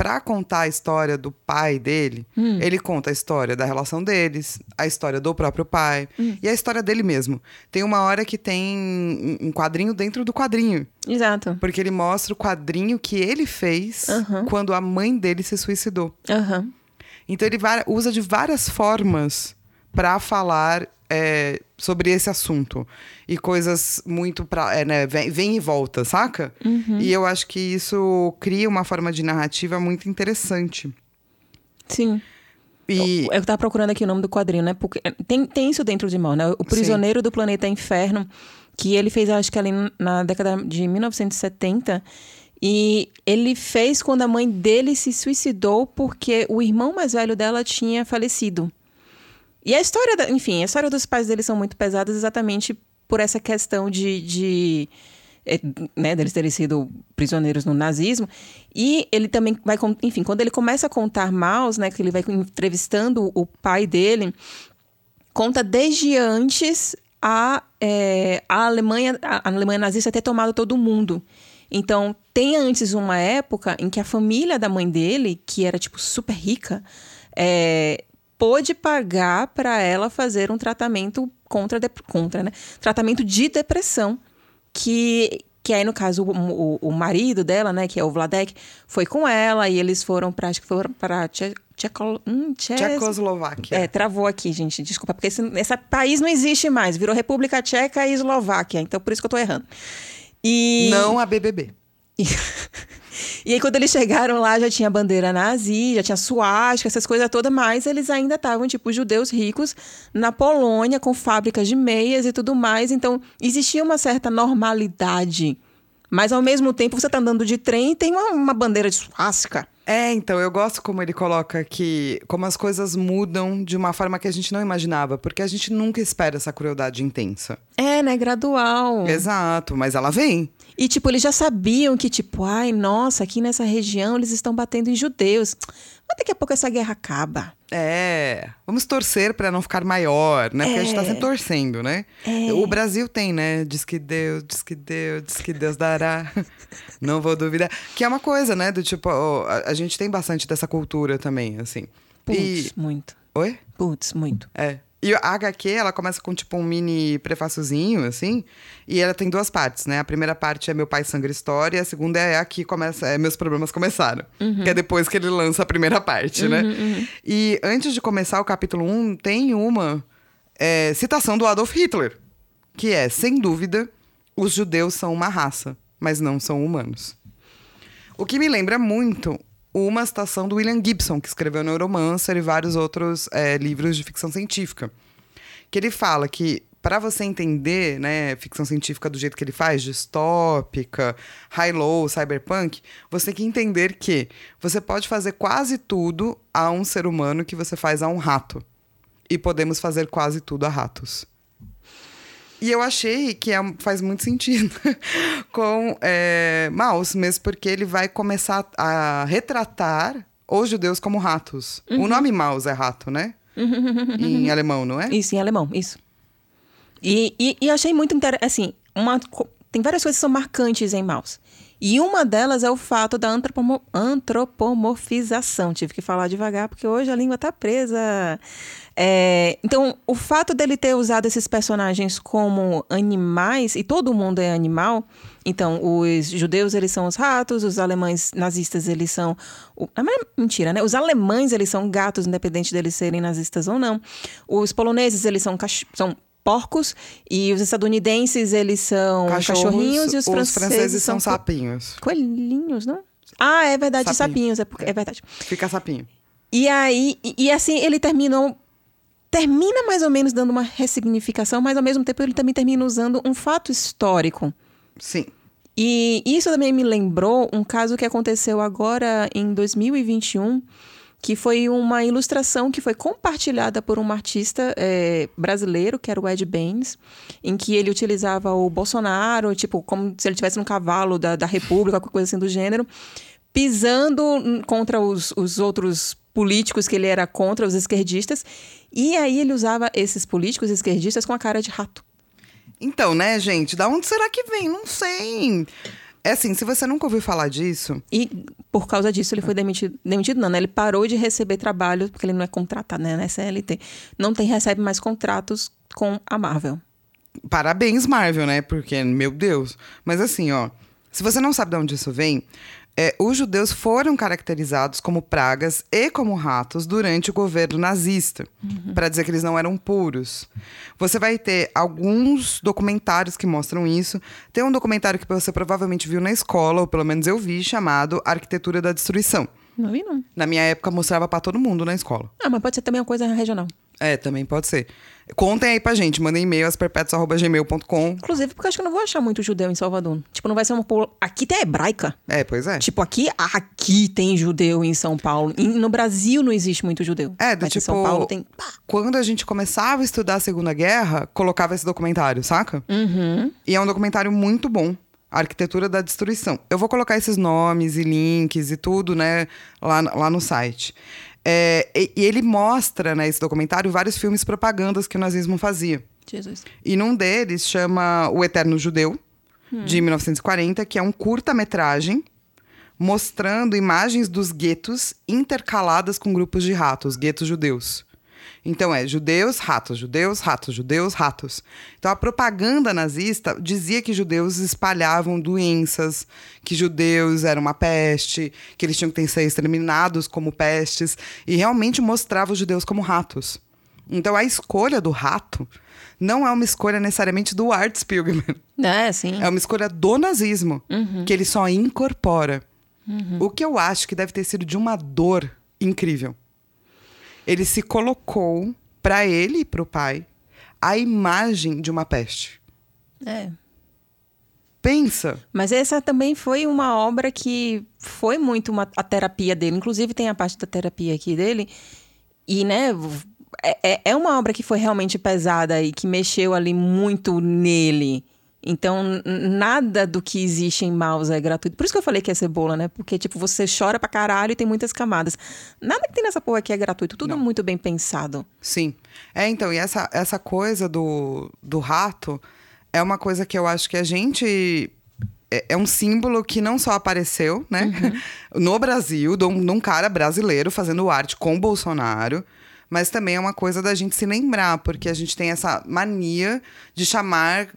pra contar a história do pai dele, Hum. ele conta a história da relação deles, a história do próprio pai Hum. e a história dele mesmo. Tem uma hora que tem um- quadrinho dentro do quadrinho. Exato. Porque ele mostra o quadrinho que ele fez Aham. quando a mãe dele se suicidou. Aham. Então ele usa de várias formas para falar é, sobre esse assunto. E coisas muito pra. É, né, vem, vem e volta, saca? E eu acho que isso cria uma forma de narrativa muito interessante. Sim. E Eu tava procurando aqui o nome do quadrinho, né? Porque tem, tem isso dentro de Mal, né? O Prisioneiro do Planeta Inferno, que ele fez, acho que ali na década de 1970. E ele fez quando a mãe dele se suicidou porque o irmão mais velho dela tinha falecido. E a história, da, enfim, a história dos pais dele são muito pesadas exatamente por essa questão de, de é, né, deles terem sido prisioneiros no nazismo. E ele também vai, enfim, quando ele começa a contar Maus, né, que ele vai entrevistando o pai dele, conta desde antes a, é, a Alemanha a Alemanha nazista ter tomado todo mundo. Então, tem antes uma época em que a família da mãe dele, que era tipo super rica, é, pôde pagar para ela fazer um tratamento contra, dep- contra né? Tratamento de depressão. Que, que aí, no caso, o, o, o marido dela, né, que é o Vladek, foi com ela e eles foram para acho que foram para Tche, Tcheco, hum, Tche- Tchecoslováquia. é, travou aqui, gente. Desculpa, porque esse, esse país não existe mais. Virou República Tcheca e Eslováquia. Então, por isso que eu tô errando. E... Não a BBB. *laughs* E aí, quando eles chegaram lá, já tinha bandeira nazi, já tinha suástica, essas coisas todas, mas eles ainda estavam, tipo, judeus ricos na Polônia, com fábricas de meias e tudo mais. Então, existia uma certa normalidade. Mas, ao mesmo tempo, você tá andando de trem e tem uma, uma bandeira de suástica. É, então, eu gosto como ele coloca que como as coisas mudam de uma forma que a gente não imaginava, porque a gente nunca espera essa crueldade intensa. É, né? Gradual. Exato, mas ela vem. E, tipo, eles já sabiam que, tipo, ai, nossa, aqui nessa região eles estão batendo em judeus. Mas daqui a pouco essa guerra acaba. É, vamos torcer pra não ficar maior, né? Porque a gente tá É. sempre torcendo, né? É. O Brasil tem, né? Diz que Deus, diz que Deus, diz que Deus dará. *laughs* Não vou duvidar. Que é uma coisa, né? Do tipo, ó, a gente tem bastante dessa cultura também, assim. Putz, E... muito. Oi? Putz, muito. É. E a HQ, ela começa com tipo um mini prefáciozinho, assim. E ela tem duas partes, né? A primeira parte é Meu Pai Sangra História, e a segunda é aqui começa, é Meus Problemas Começaram. Que é depois que ele lança a primeira parte, né? E antes de começar o capítulo 1, tem uma é, citação do Adolf Hitler. Que é, sem dúvida, os judeus são uma raça, mas não são humanos. O que me lembra muito uma citação do William Gibson, que escreveu Neuromancer e vários outros é, livros de ficção científica. Que ele fala que para você entender, né, ficção científica do jeito que ele faz, distópica, high-low, cyberpunk, você tem que entender que você pode fazer quase tudo a um ser humano que você faz a um rato. E podemos fazer quase tudo a ratos. E eu achei que é- faz muito sentido *laughs* com é, Maus, mesmo porque ele vai começar a retratar os judeus como ratos. O nome Maus é rato, né? *laughs* em alemão, não é? Isso, em alemão, isso. E, e, e achei muito interessante, assim, uma, tem várias coisas que são marcantes em Maus. E uma delas é o fato da antropomo- antropomorfização. Tive que falar devagar, porque hoje a língua tá presa. É, então, o fato dele ter usado esses personagens como animais, e todo mundo é animal, então os judeus eles são os ratos, os alemães nazistas eles são... O, ah, mas mentira, né? Os alemães eles são gatos, independente deles serem nazistas ou não. Os poloneses eles são, cach- são porcos, e os estadunidenses eles são Cachorros, cachorrinhos, e os, os franceses são co- sapinhos. Coelhinhos, não? Ah, é verdade, Sapinho. sapinhos, é, porque- é verdade. Fica sapinho. E aí, e, e assim, ele terminou. Termina mais ou menos dando uma ressignificação, mas ao mesmo tempo ele também termina usando um fato histórico. Sim. E isso também me lembrou um caso que aconteceu agora em 2021, que foi uma ilustração que foi compartilhada por um artista eh, brasileiro, que era o Ed Baines, em que ele utilizava o Bolsonaro, tipo, como se ele tivesse um cavalo da, da República, qualquer coisa assim do gênero, pisando contra os, os outros políticos que ele era contra, os esquerdistas. E aí ele usava esses políticos esquerdistas com a cara de rato. Então, né, gente? Da onde será que vem? Não sei. É assim, se você nunca ouviu falar disso, E por causa disso ele foi demitido. Demitido não, né? Ele parou de receber trabalho, porque ele não é contratado, né? Na SLT. Não tem, recebe mais contratos com a Marvel. Parabéns, Marvel, né? Porque, meu Deus. Mas assim, ó, se você não sabe de onde isso vem, é, os judeus foram caracterizados como pragas e como ratos durante o governo nazista, Pra dizer que eles não eram puros. Você vai ter alguns documentários que mostram isso. Tem um documentário que você provavelmente viu na escola, ou pelo menos eu vi, chamado Arquitetura da Destruição. Não vi, não. Na minha época mostrava pra todo mundo na escola. Ah, mas pode ser também uma coisa regional. É, também pode ser. Contem aí pra gente, mandem e-mail asperpetuos.gmail.com. Inclusive, porque eu acho que eu não vou achar muito judeu em Salvador. Tipo, não vai ser uma. Aqui tem hebraica. É, pois é. Tipo, aqui, aqui tem judeu em São Paulo. E no Brasil não existe muito judeu. É, do Mas em tipo. São Paulo tem. Quando a gente começava a estudar a Segunda Guerra, colocava esse documentário, saca? Uhum. E é um documentário muito bom. A Arquitetura da Destruição. Eu vou colocar esses nomes e links e tudo, né, lá, lá no site. É, e, e ele mostra, né, esse documentário, vários filmes propagandas que o nazismo fazia. Jesus. E num deles chama O Eterno Judeu, de 1940, que é um curta-metragem mostrando imagens dos guetos intercaladas com grupos de ratos, guetos judeus. Então é judeus, ratos, judeus, ratos, judeus, ratos. Então a propaganda nazista dizia que judeus espalhavam doenças, que judeus eram uma peste, que eles tinham que ser exterminados como pestes, e realmente mostrava os judeus como ratos. Então a escolha do rato não é uma escolha necessariamente do Art Spiegelman. É, sim. É uma escolha do nazismo, que ele só incorpora. O que eu acho que deve ter sido de uma dor incrível. Ele se colocou para ele e para o pai a imagem de uma peste. É. Pensa. Mas essa também foi uma obra que foi muito uma, a terapia dele. Inclusive, tem a parte da terapia aqui dele. E, né, é, é- é uma obra que foi realmente pesada e que mexeu ali muito nele. Então, nada do que existe em Maus é gratuito. Por isso que eu falei que é cebola, né? Porque, tipo, você chora pra caralho e tem muitas camadas. Nada que tem nessa porra aqui é gratuito. Tudo muito bem pensado. Sim. É, então, e essa, essa coisa do, do rato é uma coisa que eu acho que a gente. É, é um símbolo que não só apareceu, né? *laughs* No Brasil, de um, de um cara brasileiro fazendo arte com o Bolsonaro. Mas também é uma coisa da gente se lembrar, porque a gente tem essa mania de chamar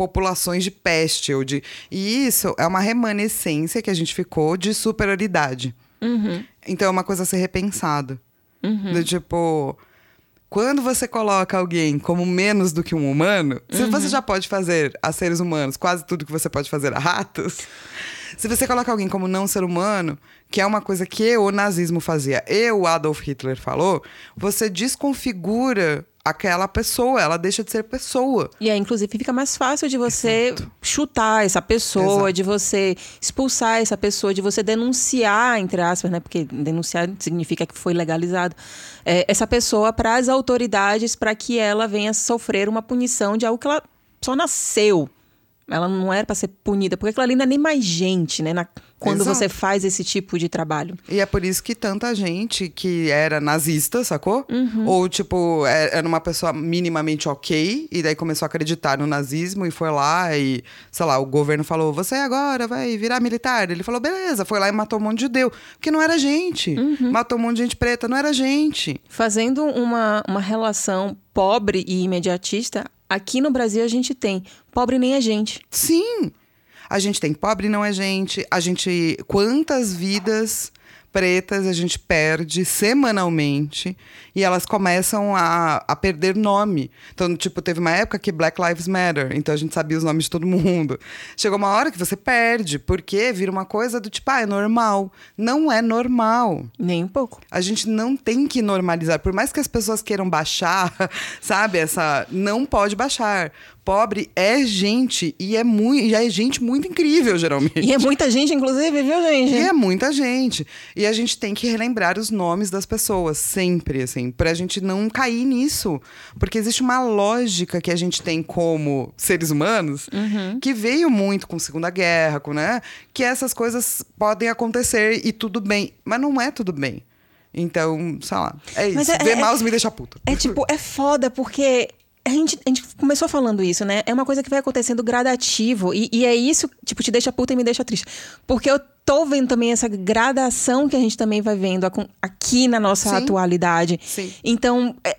populações de peste ou de e isso é uma remanescência que a gente ficou de superioridade. Então é uma coisa a ser repensada do tipo quando você coloca alguém como menos do que um humano, se você já pode fazer a seres humanos quase tudo que você pode fazer a ratos, se você coloca alguém como não ser humano, que é uma coisa que o nazismo fazia e o Adolf Hitler falou, você desconfigura aquela pessoa, ela deixa de ser pessoa. E aí, inclusive, fica mais fácil de você chutar essa pessoa, Exato. de você expulsar essa pessoa, de você denunciar, entre aspas, né? Porque denunciar significa que foi legalizado. é, essa pessoa para as autoridades para que ela venha sofrer uma punição de algo que ela só nasceu. Ela não era para ser punida, porque aquilo ali não é nem mais gente, né? na- quando Exato. você faz esse tipo de trabalho. E é por isso que tanta gente que era nazista, sacou? Uhum. Ou, tipo, é- era uma pessoa minimamente ok, e daí começou a acreditar no nazismo e foi lá e, sei lá, o governo falou: você agora vai virar militar. Ele falou: beleza, foi lá e matou um monte de judeu. Porque não era gente. Uhum. Matou um monte de gente preta, não era gente. Fazendo uma, uma relação pobre e imediatista, aqui no Brasil a gente tem pobre nem a gente. Sim. A gente tem pobre não é gente. A gente. Quantas vidas pretas a gente perde semanalmente e elas começam a, a perder nome. Então, tipo, teve uma época que Black Lives Matter, então a gente sabia os nomes de todo mundo. Chegou uma hora que você perde, porque vira uma coisa do tipo, ah, é normal. Não é normal. Nem um pouco. A gente não tem que normalizar. Por mais que as pessoas queiram baixar, *laughs* sabe? Essa. Não pode baixar. Pobre é gente e é muito, e é gente muito incrível, geralmente. E é muita gente, inclusive, viu, gente? E é muita gente. E a gente tem que relembrar os nomes das pessoas, sempre, assim, pra gente não cair nisso. Porque existe uma lógica que a gente tem como seres humanos que veio muito com Segunda Guerra, com, né? Que essas coisas podem acontecer e tudo bem. Mas não é tudo bem. Então, sei lá. É isso. Mas é- Ver é- mouse me deixa puta. É tipo, é foda, porque a gente, a gente começou falando isso, né? É uma coisa que vai acontecendo gradativo. E, e é isso, tipo, te deixa puta e me deixa triste. Porque eu tô vendo também essa gradação que a gente também vai vendo aqui na nossa Sim. atualidade. Sim. Então, é,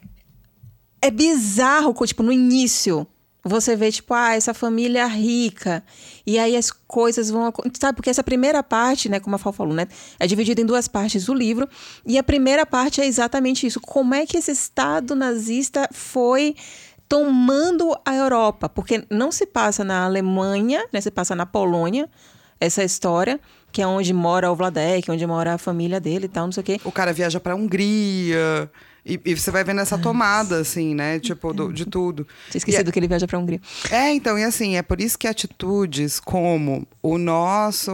é bizarro, tipo, no início. Você vê, tipo, ah, essa família rica. E aí as coisas vão. Sabe, porque essa primeira parte, né, como a Fal falou, né? É dividida em duas partes o livro. E a primeira parte é exatamente isso. Como é que esse Estado nazista foi tomando a Europa? Porque não se passa na Alemanha, né? Se passa na Polônia. essa história, que é onde mora o Vladek, onde mora a família dele e tal, não sei o quê. O cara viaja pra Hungria. E, e você vai vendo essa tomada, assim, né? Tipo, do- de tudo. Tinha esquecido que ele viaja pra Hungria. É, então, e assim, é por isso que atitudes como o nosso.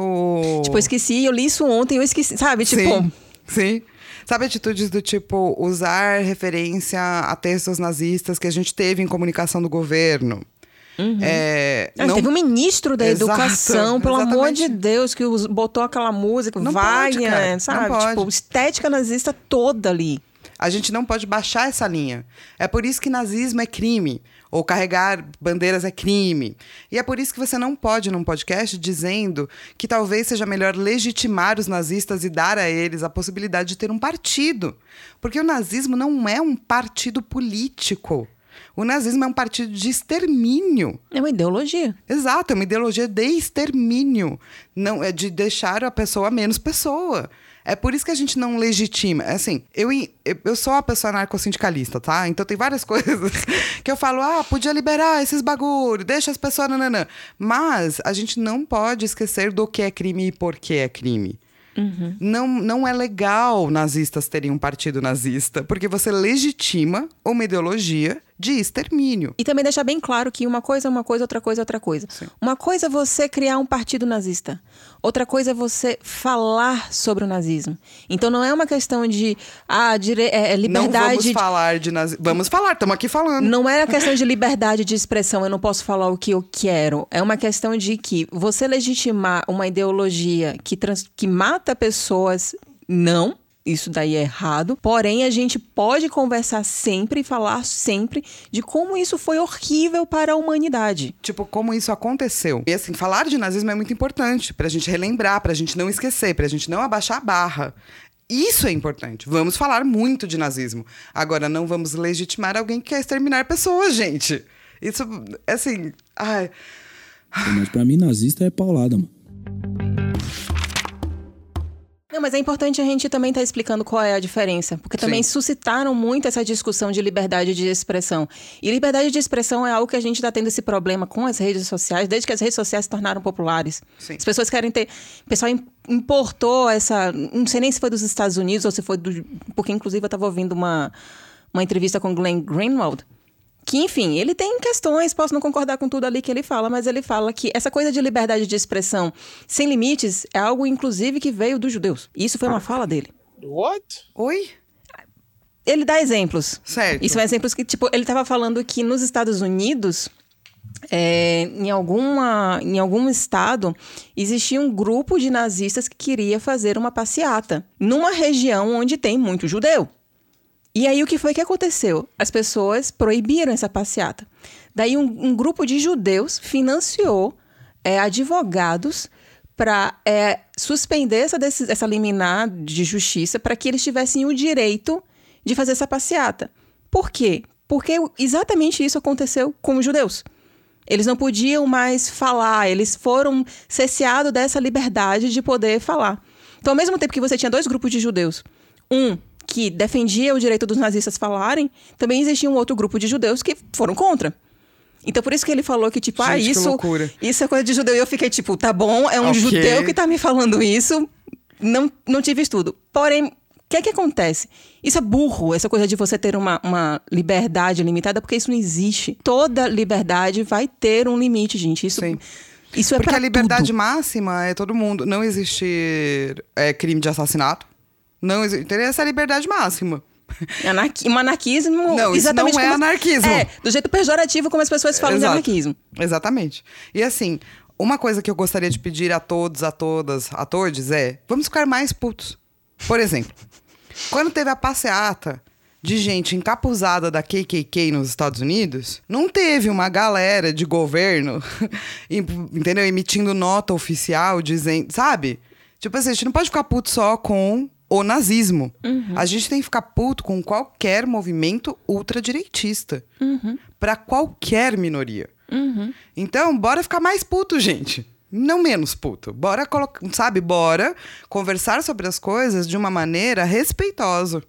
Tipo, eu esqueci, eu li isso ontem, eu esqueci, sabe? Tipo, Sim, sim. Sabe atitudes do tipo usar referência a textos nazistas que a gente teve em comunicação do governo? É, Ah, não- Teve um ministro da Exato, educação, pelo amor exatamente. de Deus, que botou aquela música, Não pode, Wagner, cara, não sabe? pode. Tipo, estética nazista toda ali. A gente não pode baixar essa linha. É por isso que nazismo é crime. Ou carregar bandeiras é crime. E é por isso que você não pode, num podcast, dizendo que talvez seja melhor legitimar os nazistas e dar a eles a possibilidade de ter um partido. Porque o nazismo não é um partido político. O nazismo é um partido de extermínio. É uma ideologia. Exato, é uma ideologia de extermínio. Não é de deixar a pessoa menos pessoa. É por isso que a gente não legitima. Assim, eu, eu- sou uma pessoa anarcossindicalista, tá? Então tem várias *laughs* coisas que eu falo, ah, podia liberar esses bagulho, deixa as pessoas, nananã. Mas a gente não pode esquecer do que é crime e por que é crime. Não, não é legal nazistas terem um partido nazista, porque você legitima uma ideologia de extermínio. E também deixar bem claro que uma coisa é uma coisa, outra coisa é outra coisa. Uma coisa é você criar um partido nazista. Outra coisa é você falar sobre o nazismo. Então não é uma questão de ah, dire... é, é Não liberdade. vamos falar de nazismo. Vamos falar, estamos aqui falando. Não é a questão de liberdade de expressão, eu não posso falar o que eu quero. É uma questão de que você legitimar uma ideologia que, trans- que mata pessoas, não. Isso daí é errado. Porém, a gente pode conversar sempre e falar sempre de como isso foi horrível para a humanidade. Tipo, como isso aconteceu. E assim, falar de nazismo é muito importante pra gente relembrar, pra gente não esquecer, pra gente não abaixar a barra. Isso é importante. Vamos falar muito de nazismo. Agora, não vamos legitimar alguém que quer exterminar pessoas, gente. Isso, assim. Ai. Mas pra mim, nazista é paulada, mano. Não, mas é importante a gente também estar explicando qual é a diferença, porque também Sim. suscitaram muito essa discussão de liberdade de expressão. E liberdade de expressão é algo que a gente está tendo esse problema com as redes sociais, desde que as redes sociais se tornaram populares. Sim. As pessoas querem ter. O pessoal im- importou essa. Não sei nem se foi dos Estados Unidos ou se foi do. Porque, inclusive, eu estava ouvindo uma, uma entrevista com Glenn Greenwald. Que, enfim, ele tem questões, posso não concordar com tudo ali que ele fala, mas ele fala que essa coisa de liberdade de expressão sem limites é algo, inclusive, que veio dos judeus. E isso foi uma fala dele. What? Oi? Ele dá exemplos. Certo. Isso são exemplos que, tipo, ele estava falando que nos Estados Unidos, é, em, alguma, em algum estado, existia um grupo de nazistas que queria fazer uma passeata numa região onde tem muito judeu. E aí o que foi que aconteceu? As pessoas proibiram essa passeata. Daí um, um grupo de judeus financiou é, advogados para suspender essa, essa liminar de justiça para que eles tivessem o direito de fazer essa passeata. Por quê? Porque exatamente isso aconteceu com os judeus. Eles não podiam mais falar, eles foram cesseados dessa liberdade de poder falar. Então, ao mesmo tempo que você tinha dois grupos de judeus, um que defendia o direito dos nazistas falarem, também existia um outro grupo de judeus que foram contra. Então, por isso que ele falou que, tipo, ah, Gente, que isso, isso é coisa de judeu. E eu fiquei, tipo, tá bom, é um Ok. judeu que tá me falando isso. Não, não tive estudo. Porém, o que é que acontece? Isso é burro, essa coisa de você ter uma, uma liberdade limitada, porque isso não existe. Toda liberdade vai ter um limite, gente. Isso, Sim. isso é Porque a liberdade tudo. máxima é todo mundo. Não existe é, crime de assassinato. Não existe. Entendeu? Essa é a liberdade máxima. Anarqui- um anarquismo. Não, isso exatamente não é como- anarquismo. É, do jeito pejorativo como as pessoas falam de Exato. anarquismo. Exatamente. E assim, uma coisa que eu gostaria de pedir a todos, a todas, a todos é: vamos ficar mais putos. Por exemplo, quando teve a passeata de gente encapuzada da KKK nos Estados Unidos, não teve uma galera de governo, *laughs* entendeu? Emitindo nota oficial dizendo, sabe? Tipo assim, a gente não pode ficar puto só com o nazismo. A gente tem que ficar puto com qualquer movimento ultradireitista. Pra qualquer minoria. Então, bora ficar mais puto, gente. Não menos puto. Bora colocar, sabe, bora conversar sobre as coisas de uma maneira respeitosa.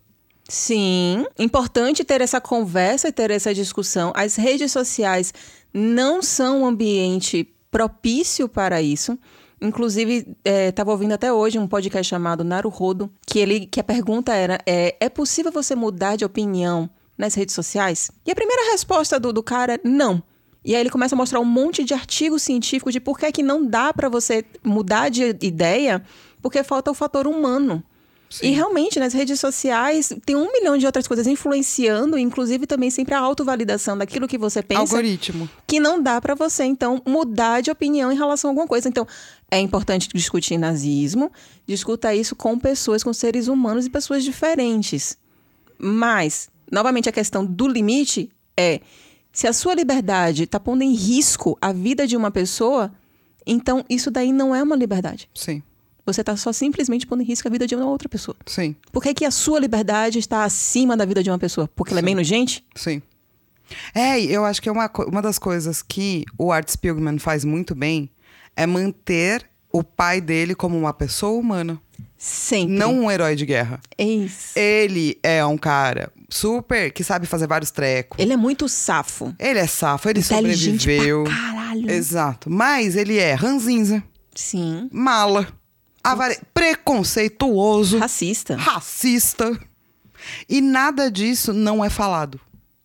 Sim, importante ter essa conversa e ter essa discussão. As redes sociais não são um ambiente propício para isso. Inclusive, estava ouvindo até hoje um podcast chamado Naruhodo, que ele que a pergunta era: é, é possível você mudar de opinião nas redes sociais? E a primeira resposta do, do cara é não. E aí ele começa a mostrar um monte de artigos científicos de por que, é que não dá para você mudar de ideia, porque falta o fator humano. E realmente, nas redes sociais, tem um milhão de outras coisas influenciando, inclusive também sempre a autovalidação daquilo que você pensa. Algoritmo. Que não dá para você, então, mudar de opinião em relação a alguma coisa. Então, é importante discutir nazismo, discuta isso com pessoas, com seres humanos e pessoas diferentes. Mas, novamente, a questão do limite é: se a sua liberdade está pondo em risco a vida de uma pessoa, então isso daí não é uma liberdade. Sim, Você está só simplesmente pondo em risco a vida de uma outra pessoa. sim, Por que, que a sua liberdade está acima da vida de uma pessoa? Porque ela é menos gente? sim. É, eu acho que é uma, uma das coisas que o Art Spiegelman faz muito bem é manter o pai dele como uma pessoa humana, Sempre. não um herói de guerra. É isso. Ele é um cara super que sabe fazer vários trecos. Ele é muito safo. Ele é safo, ele Inteligente sobreviveu. pra caralho. Exato. Mas ele é ranzinza, Sim. mala, avare... preconceituoso, Racista. racista. E nada disso não é falado.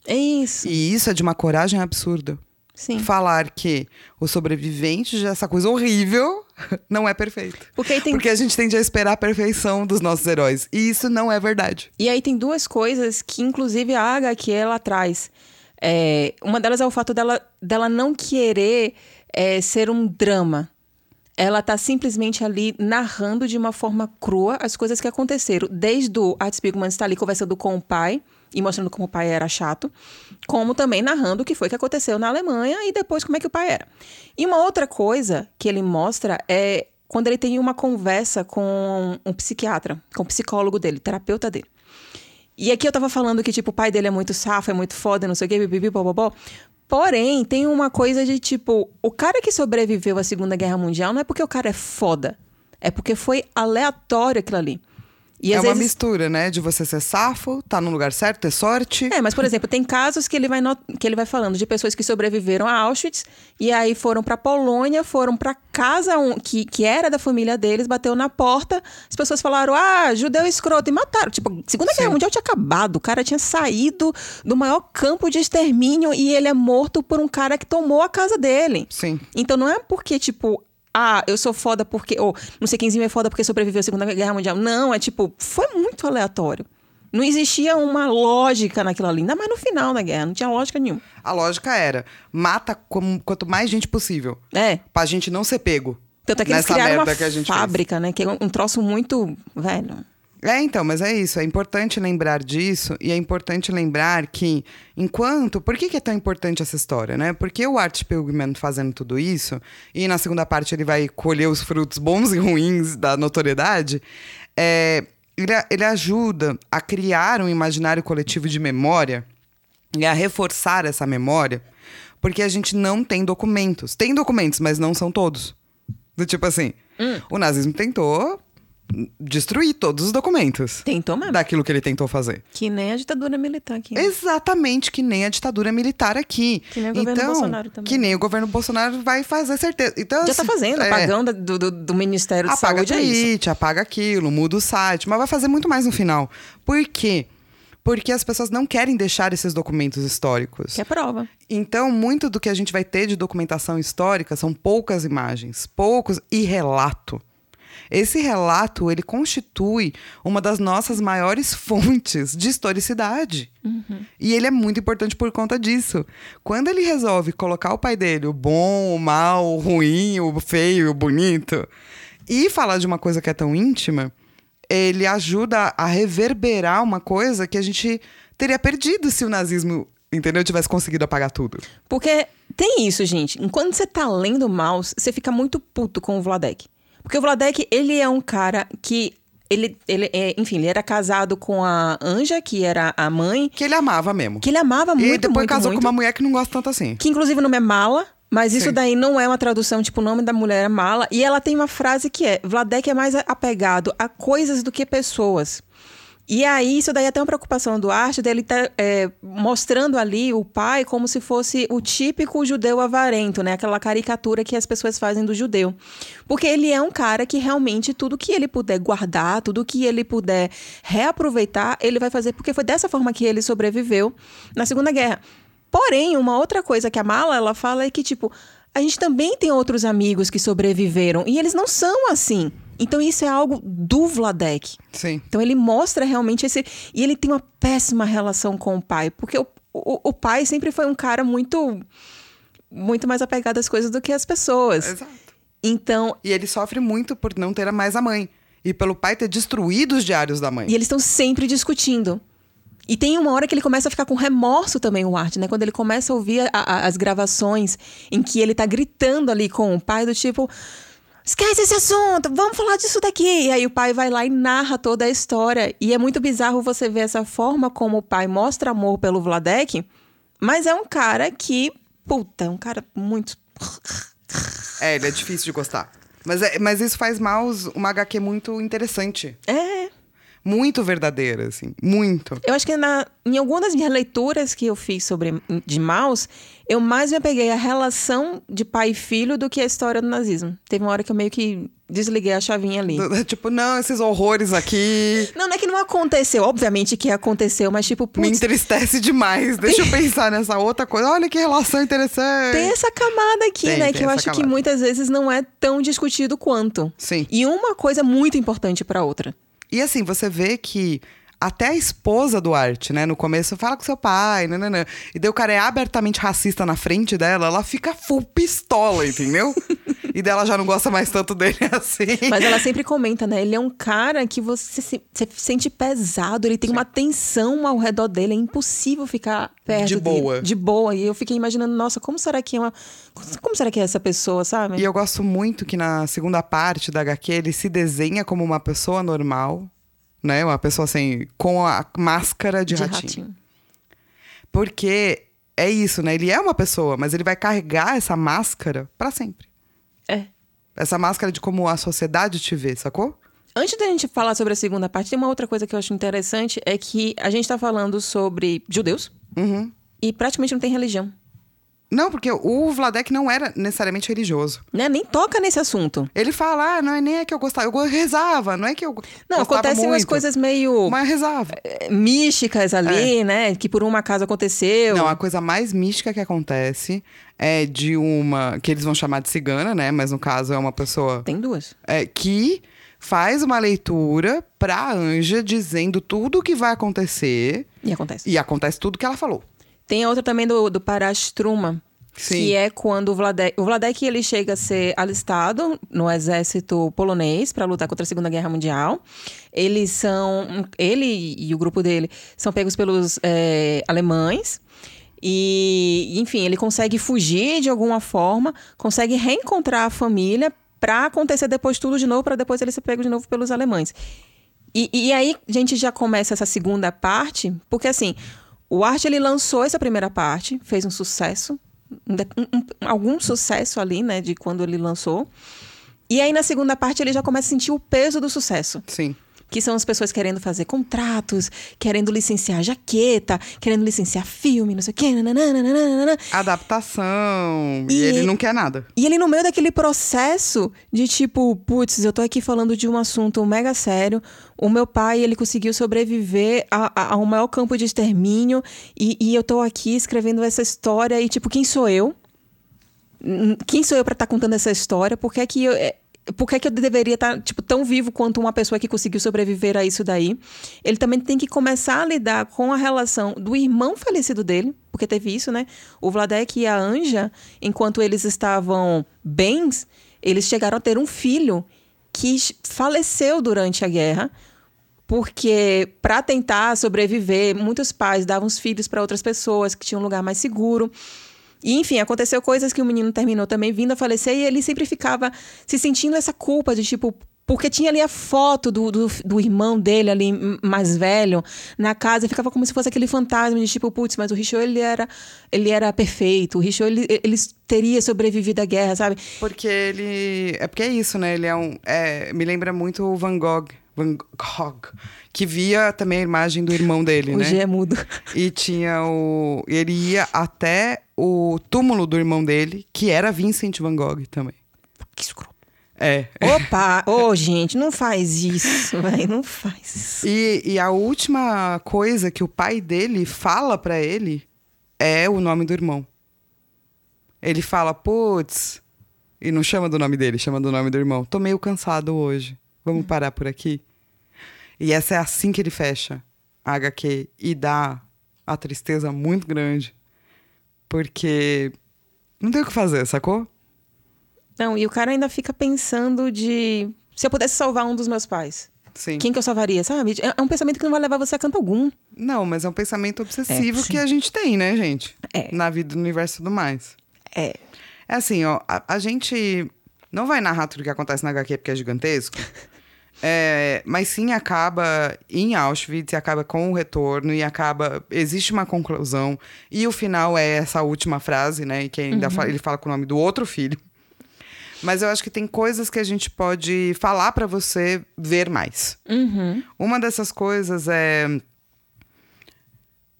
É isso. E isso é de uma coragem absurda. Sim. Falar que o sobrevivente dessa coisa horrível *laughs* não é perfeito. Porque tem Porque a gente tende a esperar a perfeição dos nossos heróis. E isso não é verdade. E aí tem duas coisas que, inclusive, a HQ ela traz. É, uma delas é o fato dela, dela não querer é, ser um drama. Ela tá simplesmente ali narrando de uma forma crua as coisas que aconteceram. Desde o Art Spiegelman estar ali conversando com o pai e mostrando como o pai era chato, como também narrando o que foi que aconteceu na Alemanha e depois como é que o pai era. E uma outra coisa que ele mostra é quando ele tem uma conversa com um psiquiatra, com o psicólogo dele, terapeuta dele. E aqui eu tava falando que, tipo, o pai dele é muito safo, é muito foda, não sei o quê, bibibi, bobobó. Porém, tem uma coisa de, tipo, o cara que sobreviveu à Segunda Guerra Mundial não é porque o cara é foda. É porque foi aleatório aquilo ali. E é uma vezes... mistura, né? De você ser safo, tá no lugar certo, ter sorte. É, mas por exemplo, tem casos que ele vai not- que ele vai falando de pessoas que sobreviveram a Auschwitz e aí foram pra Polônia, foram pra casa um- que, que era da família deles, bateu na porta, as pessoas falaram: "Ah, judeu escroto" e mataram. Tipo, Segunda Guerra Mundial tinha acabado, o cara tinha saído do maior campo de extermínio e ele é morto por um cara que tomou a casa dele. Sim. Então não é porque, tipo, ah, eu sou foda porque. Ou não sei quemzinho é foda porque sobreviveu à Segunda Guerra Mundial. Não, é tipo, foi muito aleatório. Não existia uma lógica naquilo ali. Ainda mais no final da guerra, não tinha lógica nenhuma. A lógica era: mata como- quanto mais gente possível. É. Pra gente não ser pego. Tanto é que eles criaram uma que a gente fábrica, né? Que é um troço muito. Velho. É, então, mas é isso. É importante lembrar disso e é importante lembrar que, enquanto. Por que, que é tão importante essa história, né? Porque o Art Spiegelman fazendo tudo isso, e na segunda parte ele vai colher os frutos bons e ruins da notoriedade, é, ele, ele ajuda a criar um imaginário coletivo de memória e a reforçar essa memória, porque a gente não tem documentos. Tem documentos, mas não são todos. Do tipo assim, o nazismo tentou destruir todos os documentos Tentou mesmo. daquilo que ele tentou fazer. Que nem a ditadura militar aqui. Exatamente que nem a ditadura militar aqui. Que nem o governo então, Bolsonaro também. Que nem o governo Bolsonaro vai fazer certeza. Então, Já tá assim, fazendo, é, apagando do, do, do Ministério Apaga Saúde, é isso. tweet, apaga aquilo, muda o site, mas vai fazer muito mais no final. Por quê? Porque as pessoas não querem deixar esses documentos históricos. Que é prova. Então, muito do que a gente vai ter de documentação histórica são poucas imagens, poucos e relato. Esse relato, ele constitui uma das nossas maiores *laughs* fontes de historicidade. E ele é muito importante por conta disso. Quando ele resolve colocar o pai dele, o bom, o mal, o ruim, o feio, o bonito, e falar de uma coisa que é tão íntima, ele ajuda a reverberar uma coisa que a gente teria perdido se o nazismo, entendeu, tivesse conseguido apagar tudo. Porque tem isso, gente. Enquanto você tá lendo Maus, você fica muito puto com o Vladek. Porque o Vladek, ele é um cara que. Ele, ele é, enfim, ele era casado com a Anja, que era a mãe, Que ele amava mesmo. que ele amava muito, e depois muito, casou muito. com uma mulher que não gosta tanto assim. Que inclusive o nome é Mala, mas isso Sim. daí não é uma tradução, tipo, o nome da mulher é Mala. E ela tem uma frase que é: Vladek é mais apegado a coisas do que pessoas. E aí, isso daí é até uma preocupação do Arte, dele tá é, mostrando ali o pai como se fosse o típico judeu avarento, né? Aquela caricatura que as pessoas fazem do judeu. Porque ele é um cara que realmente tudo que ele puder guardar, tudo que ele puder reaproveitar, ele vai fazer, porque foi dessa forma que ele sobreviveu na Segunda Guerra. Porém, uma outra coisa que a Mala ela fala é que, tipo, a gente também tem outros amigos que sobreviveram e eles não são assim. Então isso é algo do Vladek. Sim. Então ele mostra realmente esse. E ele tem uma péssima relação com o pai, porque o, o, o pai sempre foi um cara muito. muito mais apegado às coisas do que às pessoas. Exato. Então. E ele sofre muito por não ter mais a mãe. E pelo pai ter destruído os diários da mãe. E eles estão sempre discutindo. E tem uma hora que ele começa a ficar com remorso também, o Art, né? Quando ele começa a ouvir a- a- as gravações em que ele tá gritando ali com o pai, do tipo. Esquece esse assunto, vamos falar disso daqui. E aí o pai vai lá e narra toda a história. E é muito bizarro você ver essa forma como o pai mostra amor pelo Vladek, mas é um cara que, puta, é um cara muito. É, ele é difícil de gostar. Mas, é- mas isso faz Maus uma HQ muito interessante. É. Muito verdadeira, assim. Muito. Eu acho que na, em alguma das minhas leituras que eu fiz sobre de Maus, eu mais me apeguei à relação de pai e filho do que a história do nazismo. Teve uma hora que eu meio que desliguei a chavinha ali. Tipo, não, esses horrores aqui *laughs* Não, não é que não aconteceu. Obviamente que aconteceu, mas tipo, me putz, entristece demais. Deixa eu *laughs* pensar nessa outra coisa. Olha que relação interessante. tem essa camada aqui, Tem, né? tem que eu acho que camada. muitas vezes não é tão discutido quanto. Sim. E uma coisa muito importante pra outra. E assim, você vê que até a esposa do Art, né, no começo, fala com seu pai, nananã. E daí o cara é abertamente racista na frente dela, ela fica full pistola, entendeu? e dela já não gosta mais tanto dele *laughs* assim. Mas ela sempre comenta, né? Ele é um cara que você se, você sente pesado, ele tem uma tensão ao redor dele, é impossível ficar perto De dele. boa. De boa. E eu fiquei imaginando, nossa, como será que é uma. Como será que é essa pessoa, sabe? E eu gosto muito que na segunda parte da HQ ele se desenha como uma pessoa normal, né? Uma pessoa assim, com a máscara de, ratinho. Porque é isso, né? Ele é uma pessoa, mas ele vai carregar essa máscara pra sempre. É. Essa máscara de como a sociedade te vê, sacou? Antes da gente falar sobre a segunda parte, tem uma outra coisa que eu acho interessante: é que a gente tá falando sobre judeus Uhum. e praticamente não tem religião. Não, porque o Vladek não era necessariamente religioso. Né? Nem toca nesse assunto. Ele fala, ah, não é nem é que eu gostava, eu rezava, não é que eu Não, acontecem umas coisas meio Mas rezava. eh, místicas ali, né? Que por um acaso aconteceu. Não, a coisa mais mística que acontece é de uma. que eles vão chamar de cigana, né? Mas no caso é uma pessoa Tem duas. é, que faz uma leitura pra Anja dizendo tudo o que vai acontecer. E acontece. E acontece tudo que ela falou. Tem a outra também do, do Parastruma. Sim. Que é quando o Vladek... O Vladek, ele chega a ser alistado no exército polonês para lutar contra a Segunda Guerra Mundial. Eles são... Ele e o grupo dele são pegos pelos eh, alemães. E, enfim, ele consegue fugir de alguma forma, consegue reencontrar a família para acontecer depois tudo de novo, para depois ele ser pego de novo pelos alemães. E, e aí a gente já começa essa segunda parte, porque assim, o Art ele lançou essa primeira parte, fez um sucesso, um- um- algum sucesso ali, né, de quando ele lançou. E aí na segunda parte ele já começa a sentir o peso do sucesso. Sim. Que são as pessoas querendo fazer contratos, querendo licenciar jaqueta, querendo licenciar filme, não sei o quê. nananana. Adaptação. E, E- ele não quer nada. E ele no meio daquele processo de tipo, putz, eu tô aqui falando de um assunto mega sério. O meu pai, ele conseguiu sobreviver a- a- ao maior campo de extermínio. E, e eu tô aqui escrevendo essa história e tipo, quem sou eu? Quem sou eu pra estar contando essa história? Por que é que eu... é, Por que, que eu deveria estar tipo, tão vivo quanto uma pessoa que conseguiu sobreviver a isso daí? Ele também tem que começar a lidar com a relação do irmão falecido dele, porque teve isso, né? O Vladek e a Anja, enquanto eles estavam bens, eles chegaram a ter um filho que faleceu durante a guerra, porque para tentar sobreviver, muitos pais davam os filhos para outras pessoas que tinham um lugar mais seguro. E, enfim, aconteceu coisas que o menino terminou também vindo a falecer e ele sempre ficava se sentindo essa culpa de tipo. Porque tinha ali a foto do, do, do irmão dele ali, mais velho, na casa, ficava como se fosse aquele fantasma de tipo, putz, mas o Richot, ele era, ele era perfeito, o Richot, ele, ele teria sobrevivido à guerra, sabe? Porque ele. É porque é isso, né? Ele é um. é, me lembra muito o Van Gogh. Van Gogh, que via também a imagem do irmão dele, O né? G é mudo. E tinha o. Ele ia até o túmulo do irmão dele, que era Vincent Van Gogh também. Que escroto. É. Opa! *laughs* Ô, gente, não faz isso, velho. Não faz isso. E, e a última coisa que o pai dele fala pra ele é o nome do irmão. Ele fala, putz, e não chama do nome dele, chama do nome do irmão. Tô meio cansado hoje. Vamos parar por aqui? E essa é assim que ele fecha a HQ e dá a tristeza muito grande. Porque não tem o que fazer, sacou? Não, e o cara ainda fica pensando de. Se eu pudesse salvar um dos meus pais, Sim. quem que eu salvaria, sabe? É é um pensamento que não vai levar você a canto algum. Não, mas é um pensamento obsessivo É, que a gente tem, né, gente? É. Na vida, no universo e tudo mais. É. É assim, ó, a, a gente não vai narrar tudo o que acontece na HQ porque é gigantesco. *laughs* É, mas sim acaba em Auschwitz e acaba com o retorno e acaba. Existe uma conclusão. E o final é essa última frase, né? E que ainda fa- ele fala com o nome do outro filho. Mas eu acho que tem coisas que a gente pode falar pra você ver mais. Uhum. Uma dessas coisas é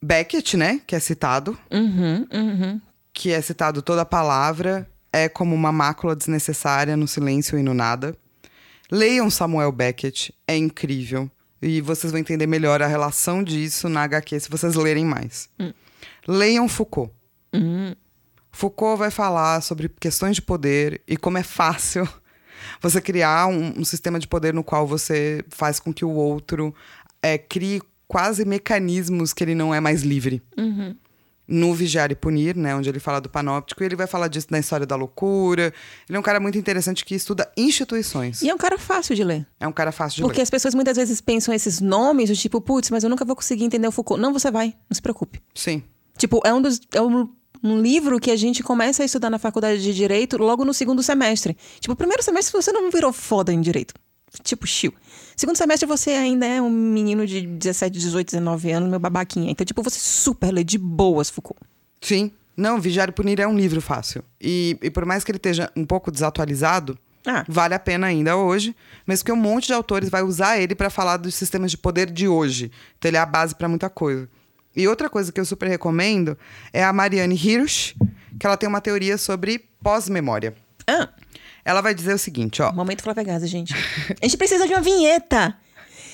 Beckett, né? Que é citado Uhum. Uhum. que é citado toda a palavra, é como uma mácula desnecessária no silêncio e no nada. Leiam Samuel Beckett, é incrível. E vocês vão entender melhor a relação disso na HQ se vocês lerem mais. Leiam Foucault. Foucault vai falar sobre questões de poder e como é fácil *laughs* você criar um, um sistema de poder no qual você faz com que o outro é, crie quase mecanismos que ele não é mais livre no Vigiar e Punir, né, onde ele fala do panóptico, e ele vai falar disso na história da loucura. Ele é um cara muito interessante que estuda instituições. E é um cara fácil de ler. É um cara fácil de Porque ler. as pessoas muitas vezes pensam esses nomes, do tipo, putz, mas eu nunca vou conseguir entender o Foucault. Não, você vai, não se preocupe. Sim. Tipo, é um dos. É um, um livro que a gente começa a estudar na faculdade de Direito logo no segundo semestre. Tipo, primeiro semestre você não virou foda em Direito. Tipo, chill. Segundo semestre você ainda é um menino de 17, 18, 19 anos, meu babaquinha. Então, tipo, você super lê de boas Foucault. Sim. Não, Vigiar e Punir é um livro fácil. E, e por mais que ele esteja um pouco desatualizado, Ah. vale a pena ainda hoje, mas porque um monte de autores vai usar ele para falar dos sistemas de poder de hoje. Então ele é a base para muita coisa. E outra coisa que eu super recomendo é a Marianne Hirsch, que ela tem uma teoria sobre pós-memória. Ah, Ela vai dizer o seguinte, ó. momento Flávia Gaza, gente. A gente precisa de uma vinheta.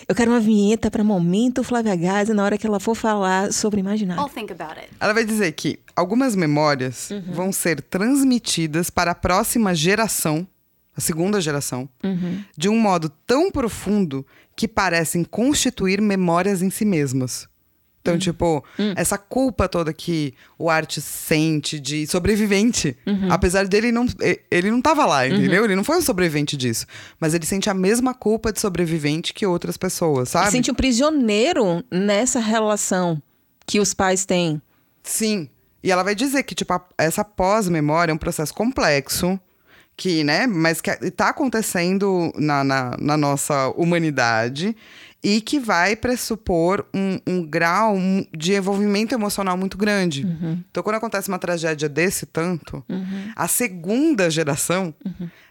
Eu quero uma vinheta para momento Flávia Gaza na hora que ela for falar sobre imaginário. I'll think about it. Ela vai dizer que algumas memórias Uhum. vão ser transmitidas para a próxima geração, a segunda geração, Uhum. de um modo tão profundo que parecem constituir memórias em si mesmas. Então, Hum. tipo, essa culpa toda que o Art sente de sobrevivente, Uhum. apesar dele não. Ele não tava lá, entendeu? Ele não foi um sobrevivente disso. Mas ele sente a mesma culpa de sobrevivente que outras pessoas, sabe? Se sente um prisioneiro nessa relação que os pais têm. Sim. E ela vai dizer que, tipo, a- essa pós-memória é um processo complexo, que, né, mas que está acontecendo na, na, na nossa humanidade e que vai pressupor um, um grau de envolvimento emocional muito grande. Então, quando acontece uma tragédia desse tanto, a segunda geração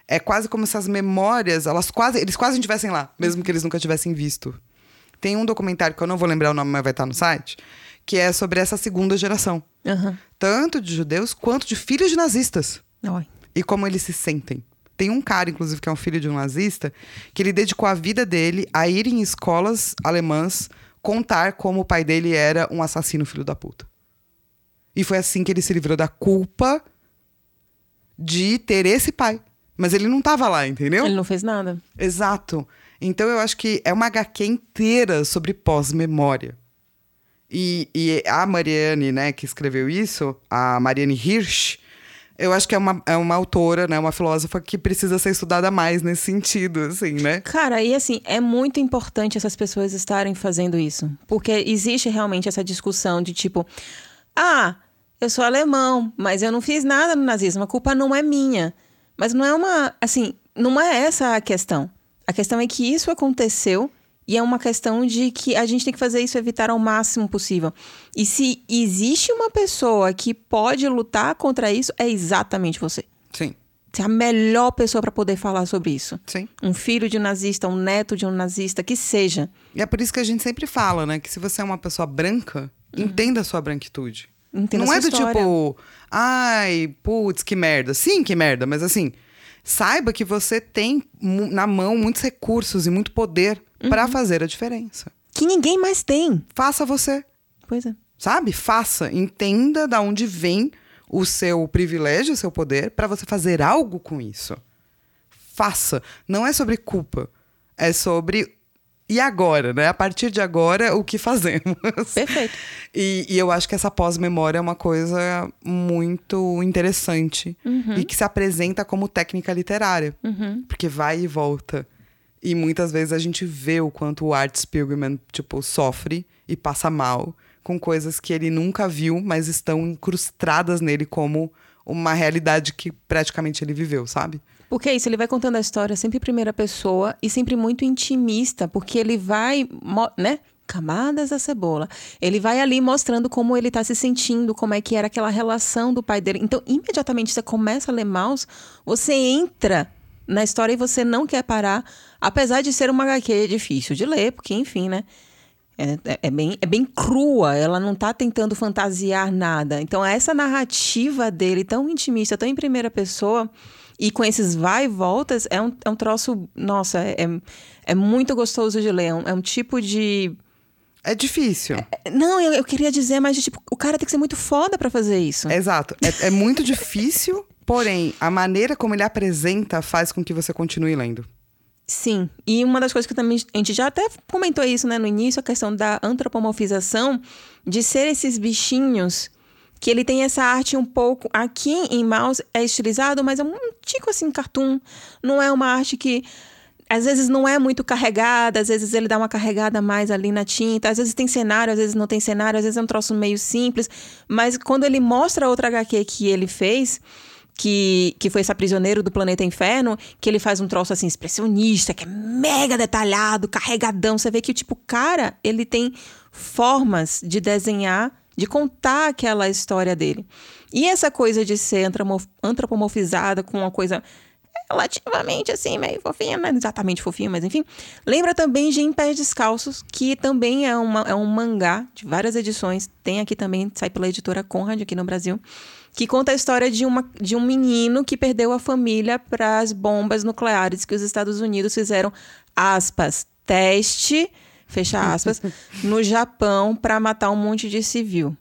é quase como se as memórias, elas quase, eles quase estivessem lá, mesmo que eles nunca tivessem visto. Tem um documentário que eu não vou lembrar o nome, mas vai estar no site, que é sobre essa segunda geração. Tanto de judeus quanto de filhos de nazistas. E como eles se sentem. Tem um cara, inclusive, que é um filho de um nazista, que ele dedicou a vida dele a ir em escolas alemãs contar como o pai dele era um assassino filho da puta. E foi assim que ele se livrou da culpa de ter esse pai. Mas ele não tava lá, entendeu? Ele não fez nada. Exato. Então eu acho que é uma HQ inteira sobre pós-memória. E, e a Mariane, né, que escreveu isso, a Mariane Hirsch, eu acho que é uma, é uma autora, né, uma filósofa que precisa ser estudada mais nesse sentido, assim, né? Cara, e assim, é muito importante essas pessoas estarem fazendo isso. Porque existe realmente essa discussão de tipo, ah, eu sou alemão, mas eu não fiz nada no nazismo, a culpa não é minha. Mas não é uma, assim, não é essa a questão. A questão é que isso aconteceu e é uma questão de que a gente tem que fazer isso evitar ao máximo possível. E se existe uma pessoa que pode lutar contra isso, é exatamente você. Sim. Você é a melhor pessoa para poder falar sobre isso. Sim. Um filho de um nazista, um neto de um nazista, que seja. E é por isso que a gente sempre fala, né? Que se você é uma pessoa branca, entenda a sua branquitude. Entenda não é do história. tipo, ai, putz, que merda. Sim, que merda, mas assim, saiba que você tem na mão muitos recursos e muito poder pra Uhum. fazer a diferença. Que ninguém mais tem. Faça você, Pois é. sabe? Faça, entenda da onde vem o seu privilégio, o seu poder, pra você fazer algo com isso. Faça. Não é sobre culpa, é sobre e agora, né? A partir de agora, o que fazemos? Perfeito. *laughs* E, e eu acho que essa pós-memória é uma coisa muito interessante e que se apresenta como técnica literária, porque vai e volta. E muitas vezes a gente vê o quanto o Art Spiegelman, tipo, sofre e passa mal com coisas que ele nunca viu, mas estão incrustadas nele como uma realidade que praticamente ele viveu, sabe? Porque é isso, ele vai contando a história sempre em primeira pessoa e sempre muito intimista, porque ele vai, né? Camadas da cebola. Ele vai ali mostrando como ele tá se sentindo, como é que era aquela relação do pai dele. Então, imediatamente você começa a ler Maus, você entra na história e você não quer parar, apesar de ser uma HQ difícil de ler, porque, enfim, né? É, é- é bem, é bem crua, ela não tá tentando fantasiar nada. Então, essa narrativa dele, tão intimista, tão em primeira pessoa, e com esses vai e voltas, é um, é um troço, nossa, é, é- é muito gostoso de ler. É um, é um tipo de. É difícil. Não, eu, eu queria dizer, mas tipo, o cara tem que ser muito foda pra fazer isso. Exato. É, é muito difícil, porém, a maneira como ele apresenta faz com que você continue lendo. Sim, e uma das coisas que também a gente já até comentou isso, né, no início, a questão da antropomorfização, de ser esses bichinhos que ele tem essa arte um pouco aqui em Mouse é estilizado, mas é um tico assim cartoon, não é uma arte que às vezes não é muito carregada, às vezes ele dá uma carregada mais ali na tinta, às vezes tem cenário, às vezes não tem cenário, às vezes é um troço meio simples, mas quando ele mostra outra HQ que ele fez, que, que foi esse prisioneiro do planeta Inferno, que ele faz um troço assim expressionista, que é mega detalhado, carregadão. Você vê que tipo, cara, ele tem formas de desenhar, de contar aquela história dele. E essa coisa de ser antropomorfizada com uma coisa relativamente assim, meio fofinha, não é exatamente fofinha, mas enfim. Lembra também de Em Pés Descalços, que também é, uma, é um mangá de várias edições. Tem aqui também, sai pela editora Conrad aqui no Brasil. Que conta a história de, uma, de um menino que perdeu a família para as bombas nucleares que os Estados Unidos fizeram, aspas, teste, fecha aspas, *laughs* no Japão para matar um monte de civil.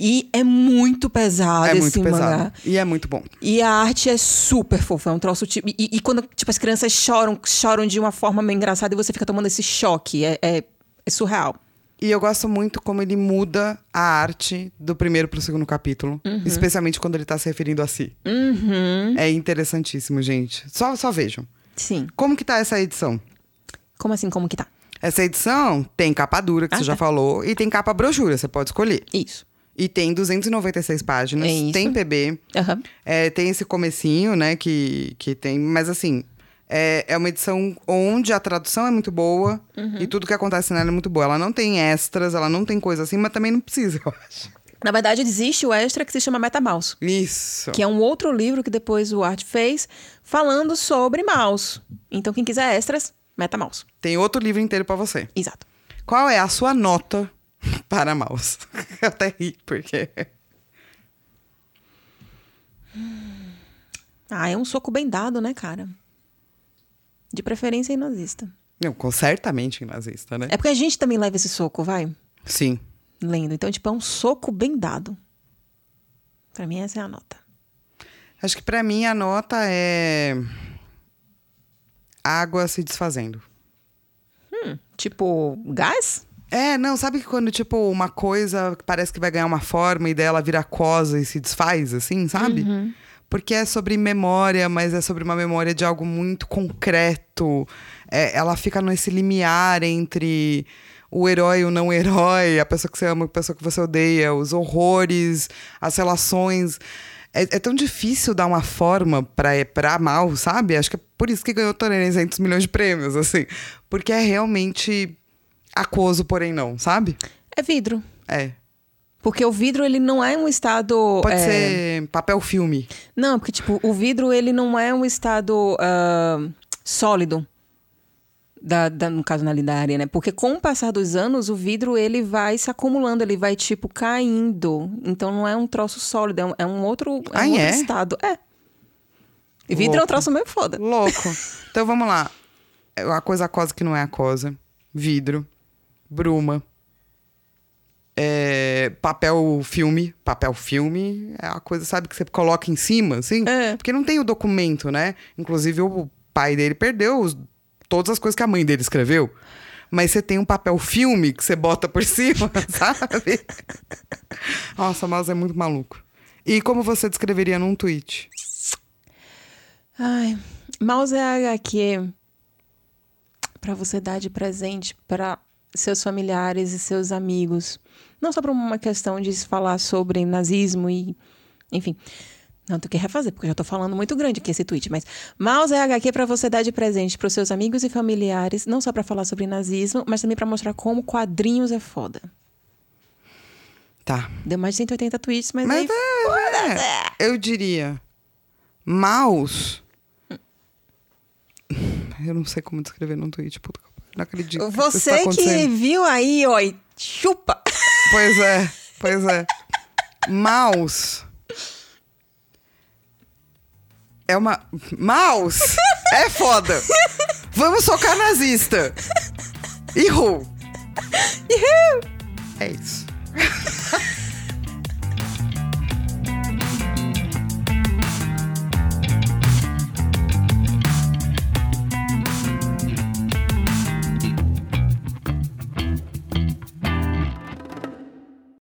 E é muito pesado é esse muito pesado. mangá. E é muito bom. E a arte é super fofa, é um troço tipo. E, e quando tipo, as crianças choram, choram de uma forma meio engraçada e você fica tomando esse choque. É, é, é surreal. E eu gosto muito como ele muda a arte do primeiro pro segundo capítulo. Especialmente quando ele tá se referindo a si. É interessantíssimo, gente. Só, só vejam. Sim. Como que tá essa edição? Como assim? Como que tá? Essa edição tem capa dura, que Ah, você já tá. falou, e tem capa brochura, você pode escolher. Isso. E tem 296 páginas, É tem PB, Aham. é, tem esse comecinho, né, que, que tem... Mas assim, é, é uma edição onde a tradução é muito boa Uhum. e tudo que acontece nela é muito boa. Ela não tem extras, ela não tem coisa assim, mas também não precisa, *laughs* eu acho. Na verdade, existe o extra que se chama MetaMouse. Isso. Que é um outro livro que depois o Art fez falando sobre mouse. Então, quem quiser extras, MetaMouse. Tem outro livro inteiro pra você. Exato. Qual é a sua nota *laughs* para mouse? *laughs* Eu até ri, porque... Ah, é um soco bem dado, né, cara? De preferência em nazista. Não, com- certamente nazista, né? É porque a gente também leva esse soco, vai? Sim. Lendo. Então, tipo, é um soco bem dado. Pra mim, essa é a nota. Acho que pra mim a nota é... Água se desfazendo. Tipo, gás? É, não, sabe que quando, tipo, uma coisa parece que vai ganhar uma forma e dela vira cosa e se desfaz, assim, sabe? Porque é sobre memória, mas é sobre uma memória de algo muito concreto. É, ela fica nesse limiar entre o herói e o não herói, a pessoa que você ama e a pessoa que você odeia, os horrores, as relações. É, é tão difícil dar uma forma pra, pra mal, sabe? Acho que é por isso que ganhou 300 milhões de prêmios, assim. Porque é realmente aquoso, porém não, sabe? É vidro. É. Porque o vidro, ele não é um estado... Pode é, ser papel filme. Não, porque, tipo, o vidro, ele não é um estado ah, sólido. Da, da- no caso, na lidária, né? Porque com o passar dos anos, o vidro, ele vai se acumulando, ele vai, tipo, caindo. Então, não é um troço sólido, é um, é um outro, é um Ah, outro é? estado. É. E vidro é um troço meio foda. Louco. então vamos lá. É A coisa aquosa que não é aquosa. Vidro. Bruma. É, papel filme. Papel filme é a coisa, sabe, que você coloca em cima, assim? É. Porque não tem o documento, né? Inclusive, o pai dele perdeu os- todas as coisas que a mãe dele escreveu. Mas você tem um papel filme que você bota por *laughs* cima, sabe? Nossa, mas é muito maluco. E como você descreveria num tweet? Ai, mouse é HQ para você dar de presente para seus familiares e seus amigos. Não só por uma questão de se falar sobre nazismo e. Enfim. Não, tu quer refazer, porque eu já tô falando muito grande aqui esse tweet, mas mouse é HQ para você dar de presente para seus amigos e familiares, não só para falar sobre nazismo, mas também para mostrar como quadrinhos é foda. Tá. Deu mais de 180 tweets, mas, Mas aí é, é, eu diria. Mouse. Eu não sei como descrever num tweet. Puta, não acredito. que isso Você tá que acontecendo. viu aí, ó, chupa. Pois é, pois é. Mouse. É uma. Mouse! É foda! Vamos socar nazista! Errou! É isso.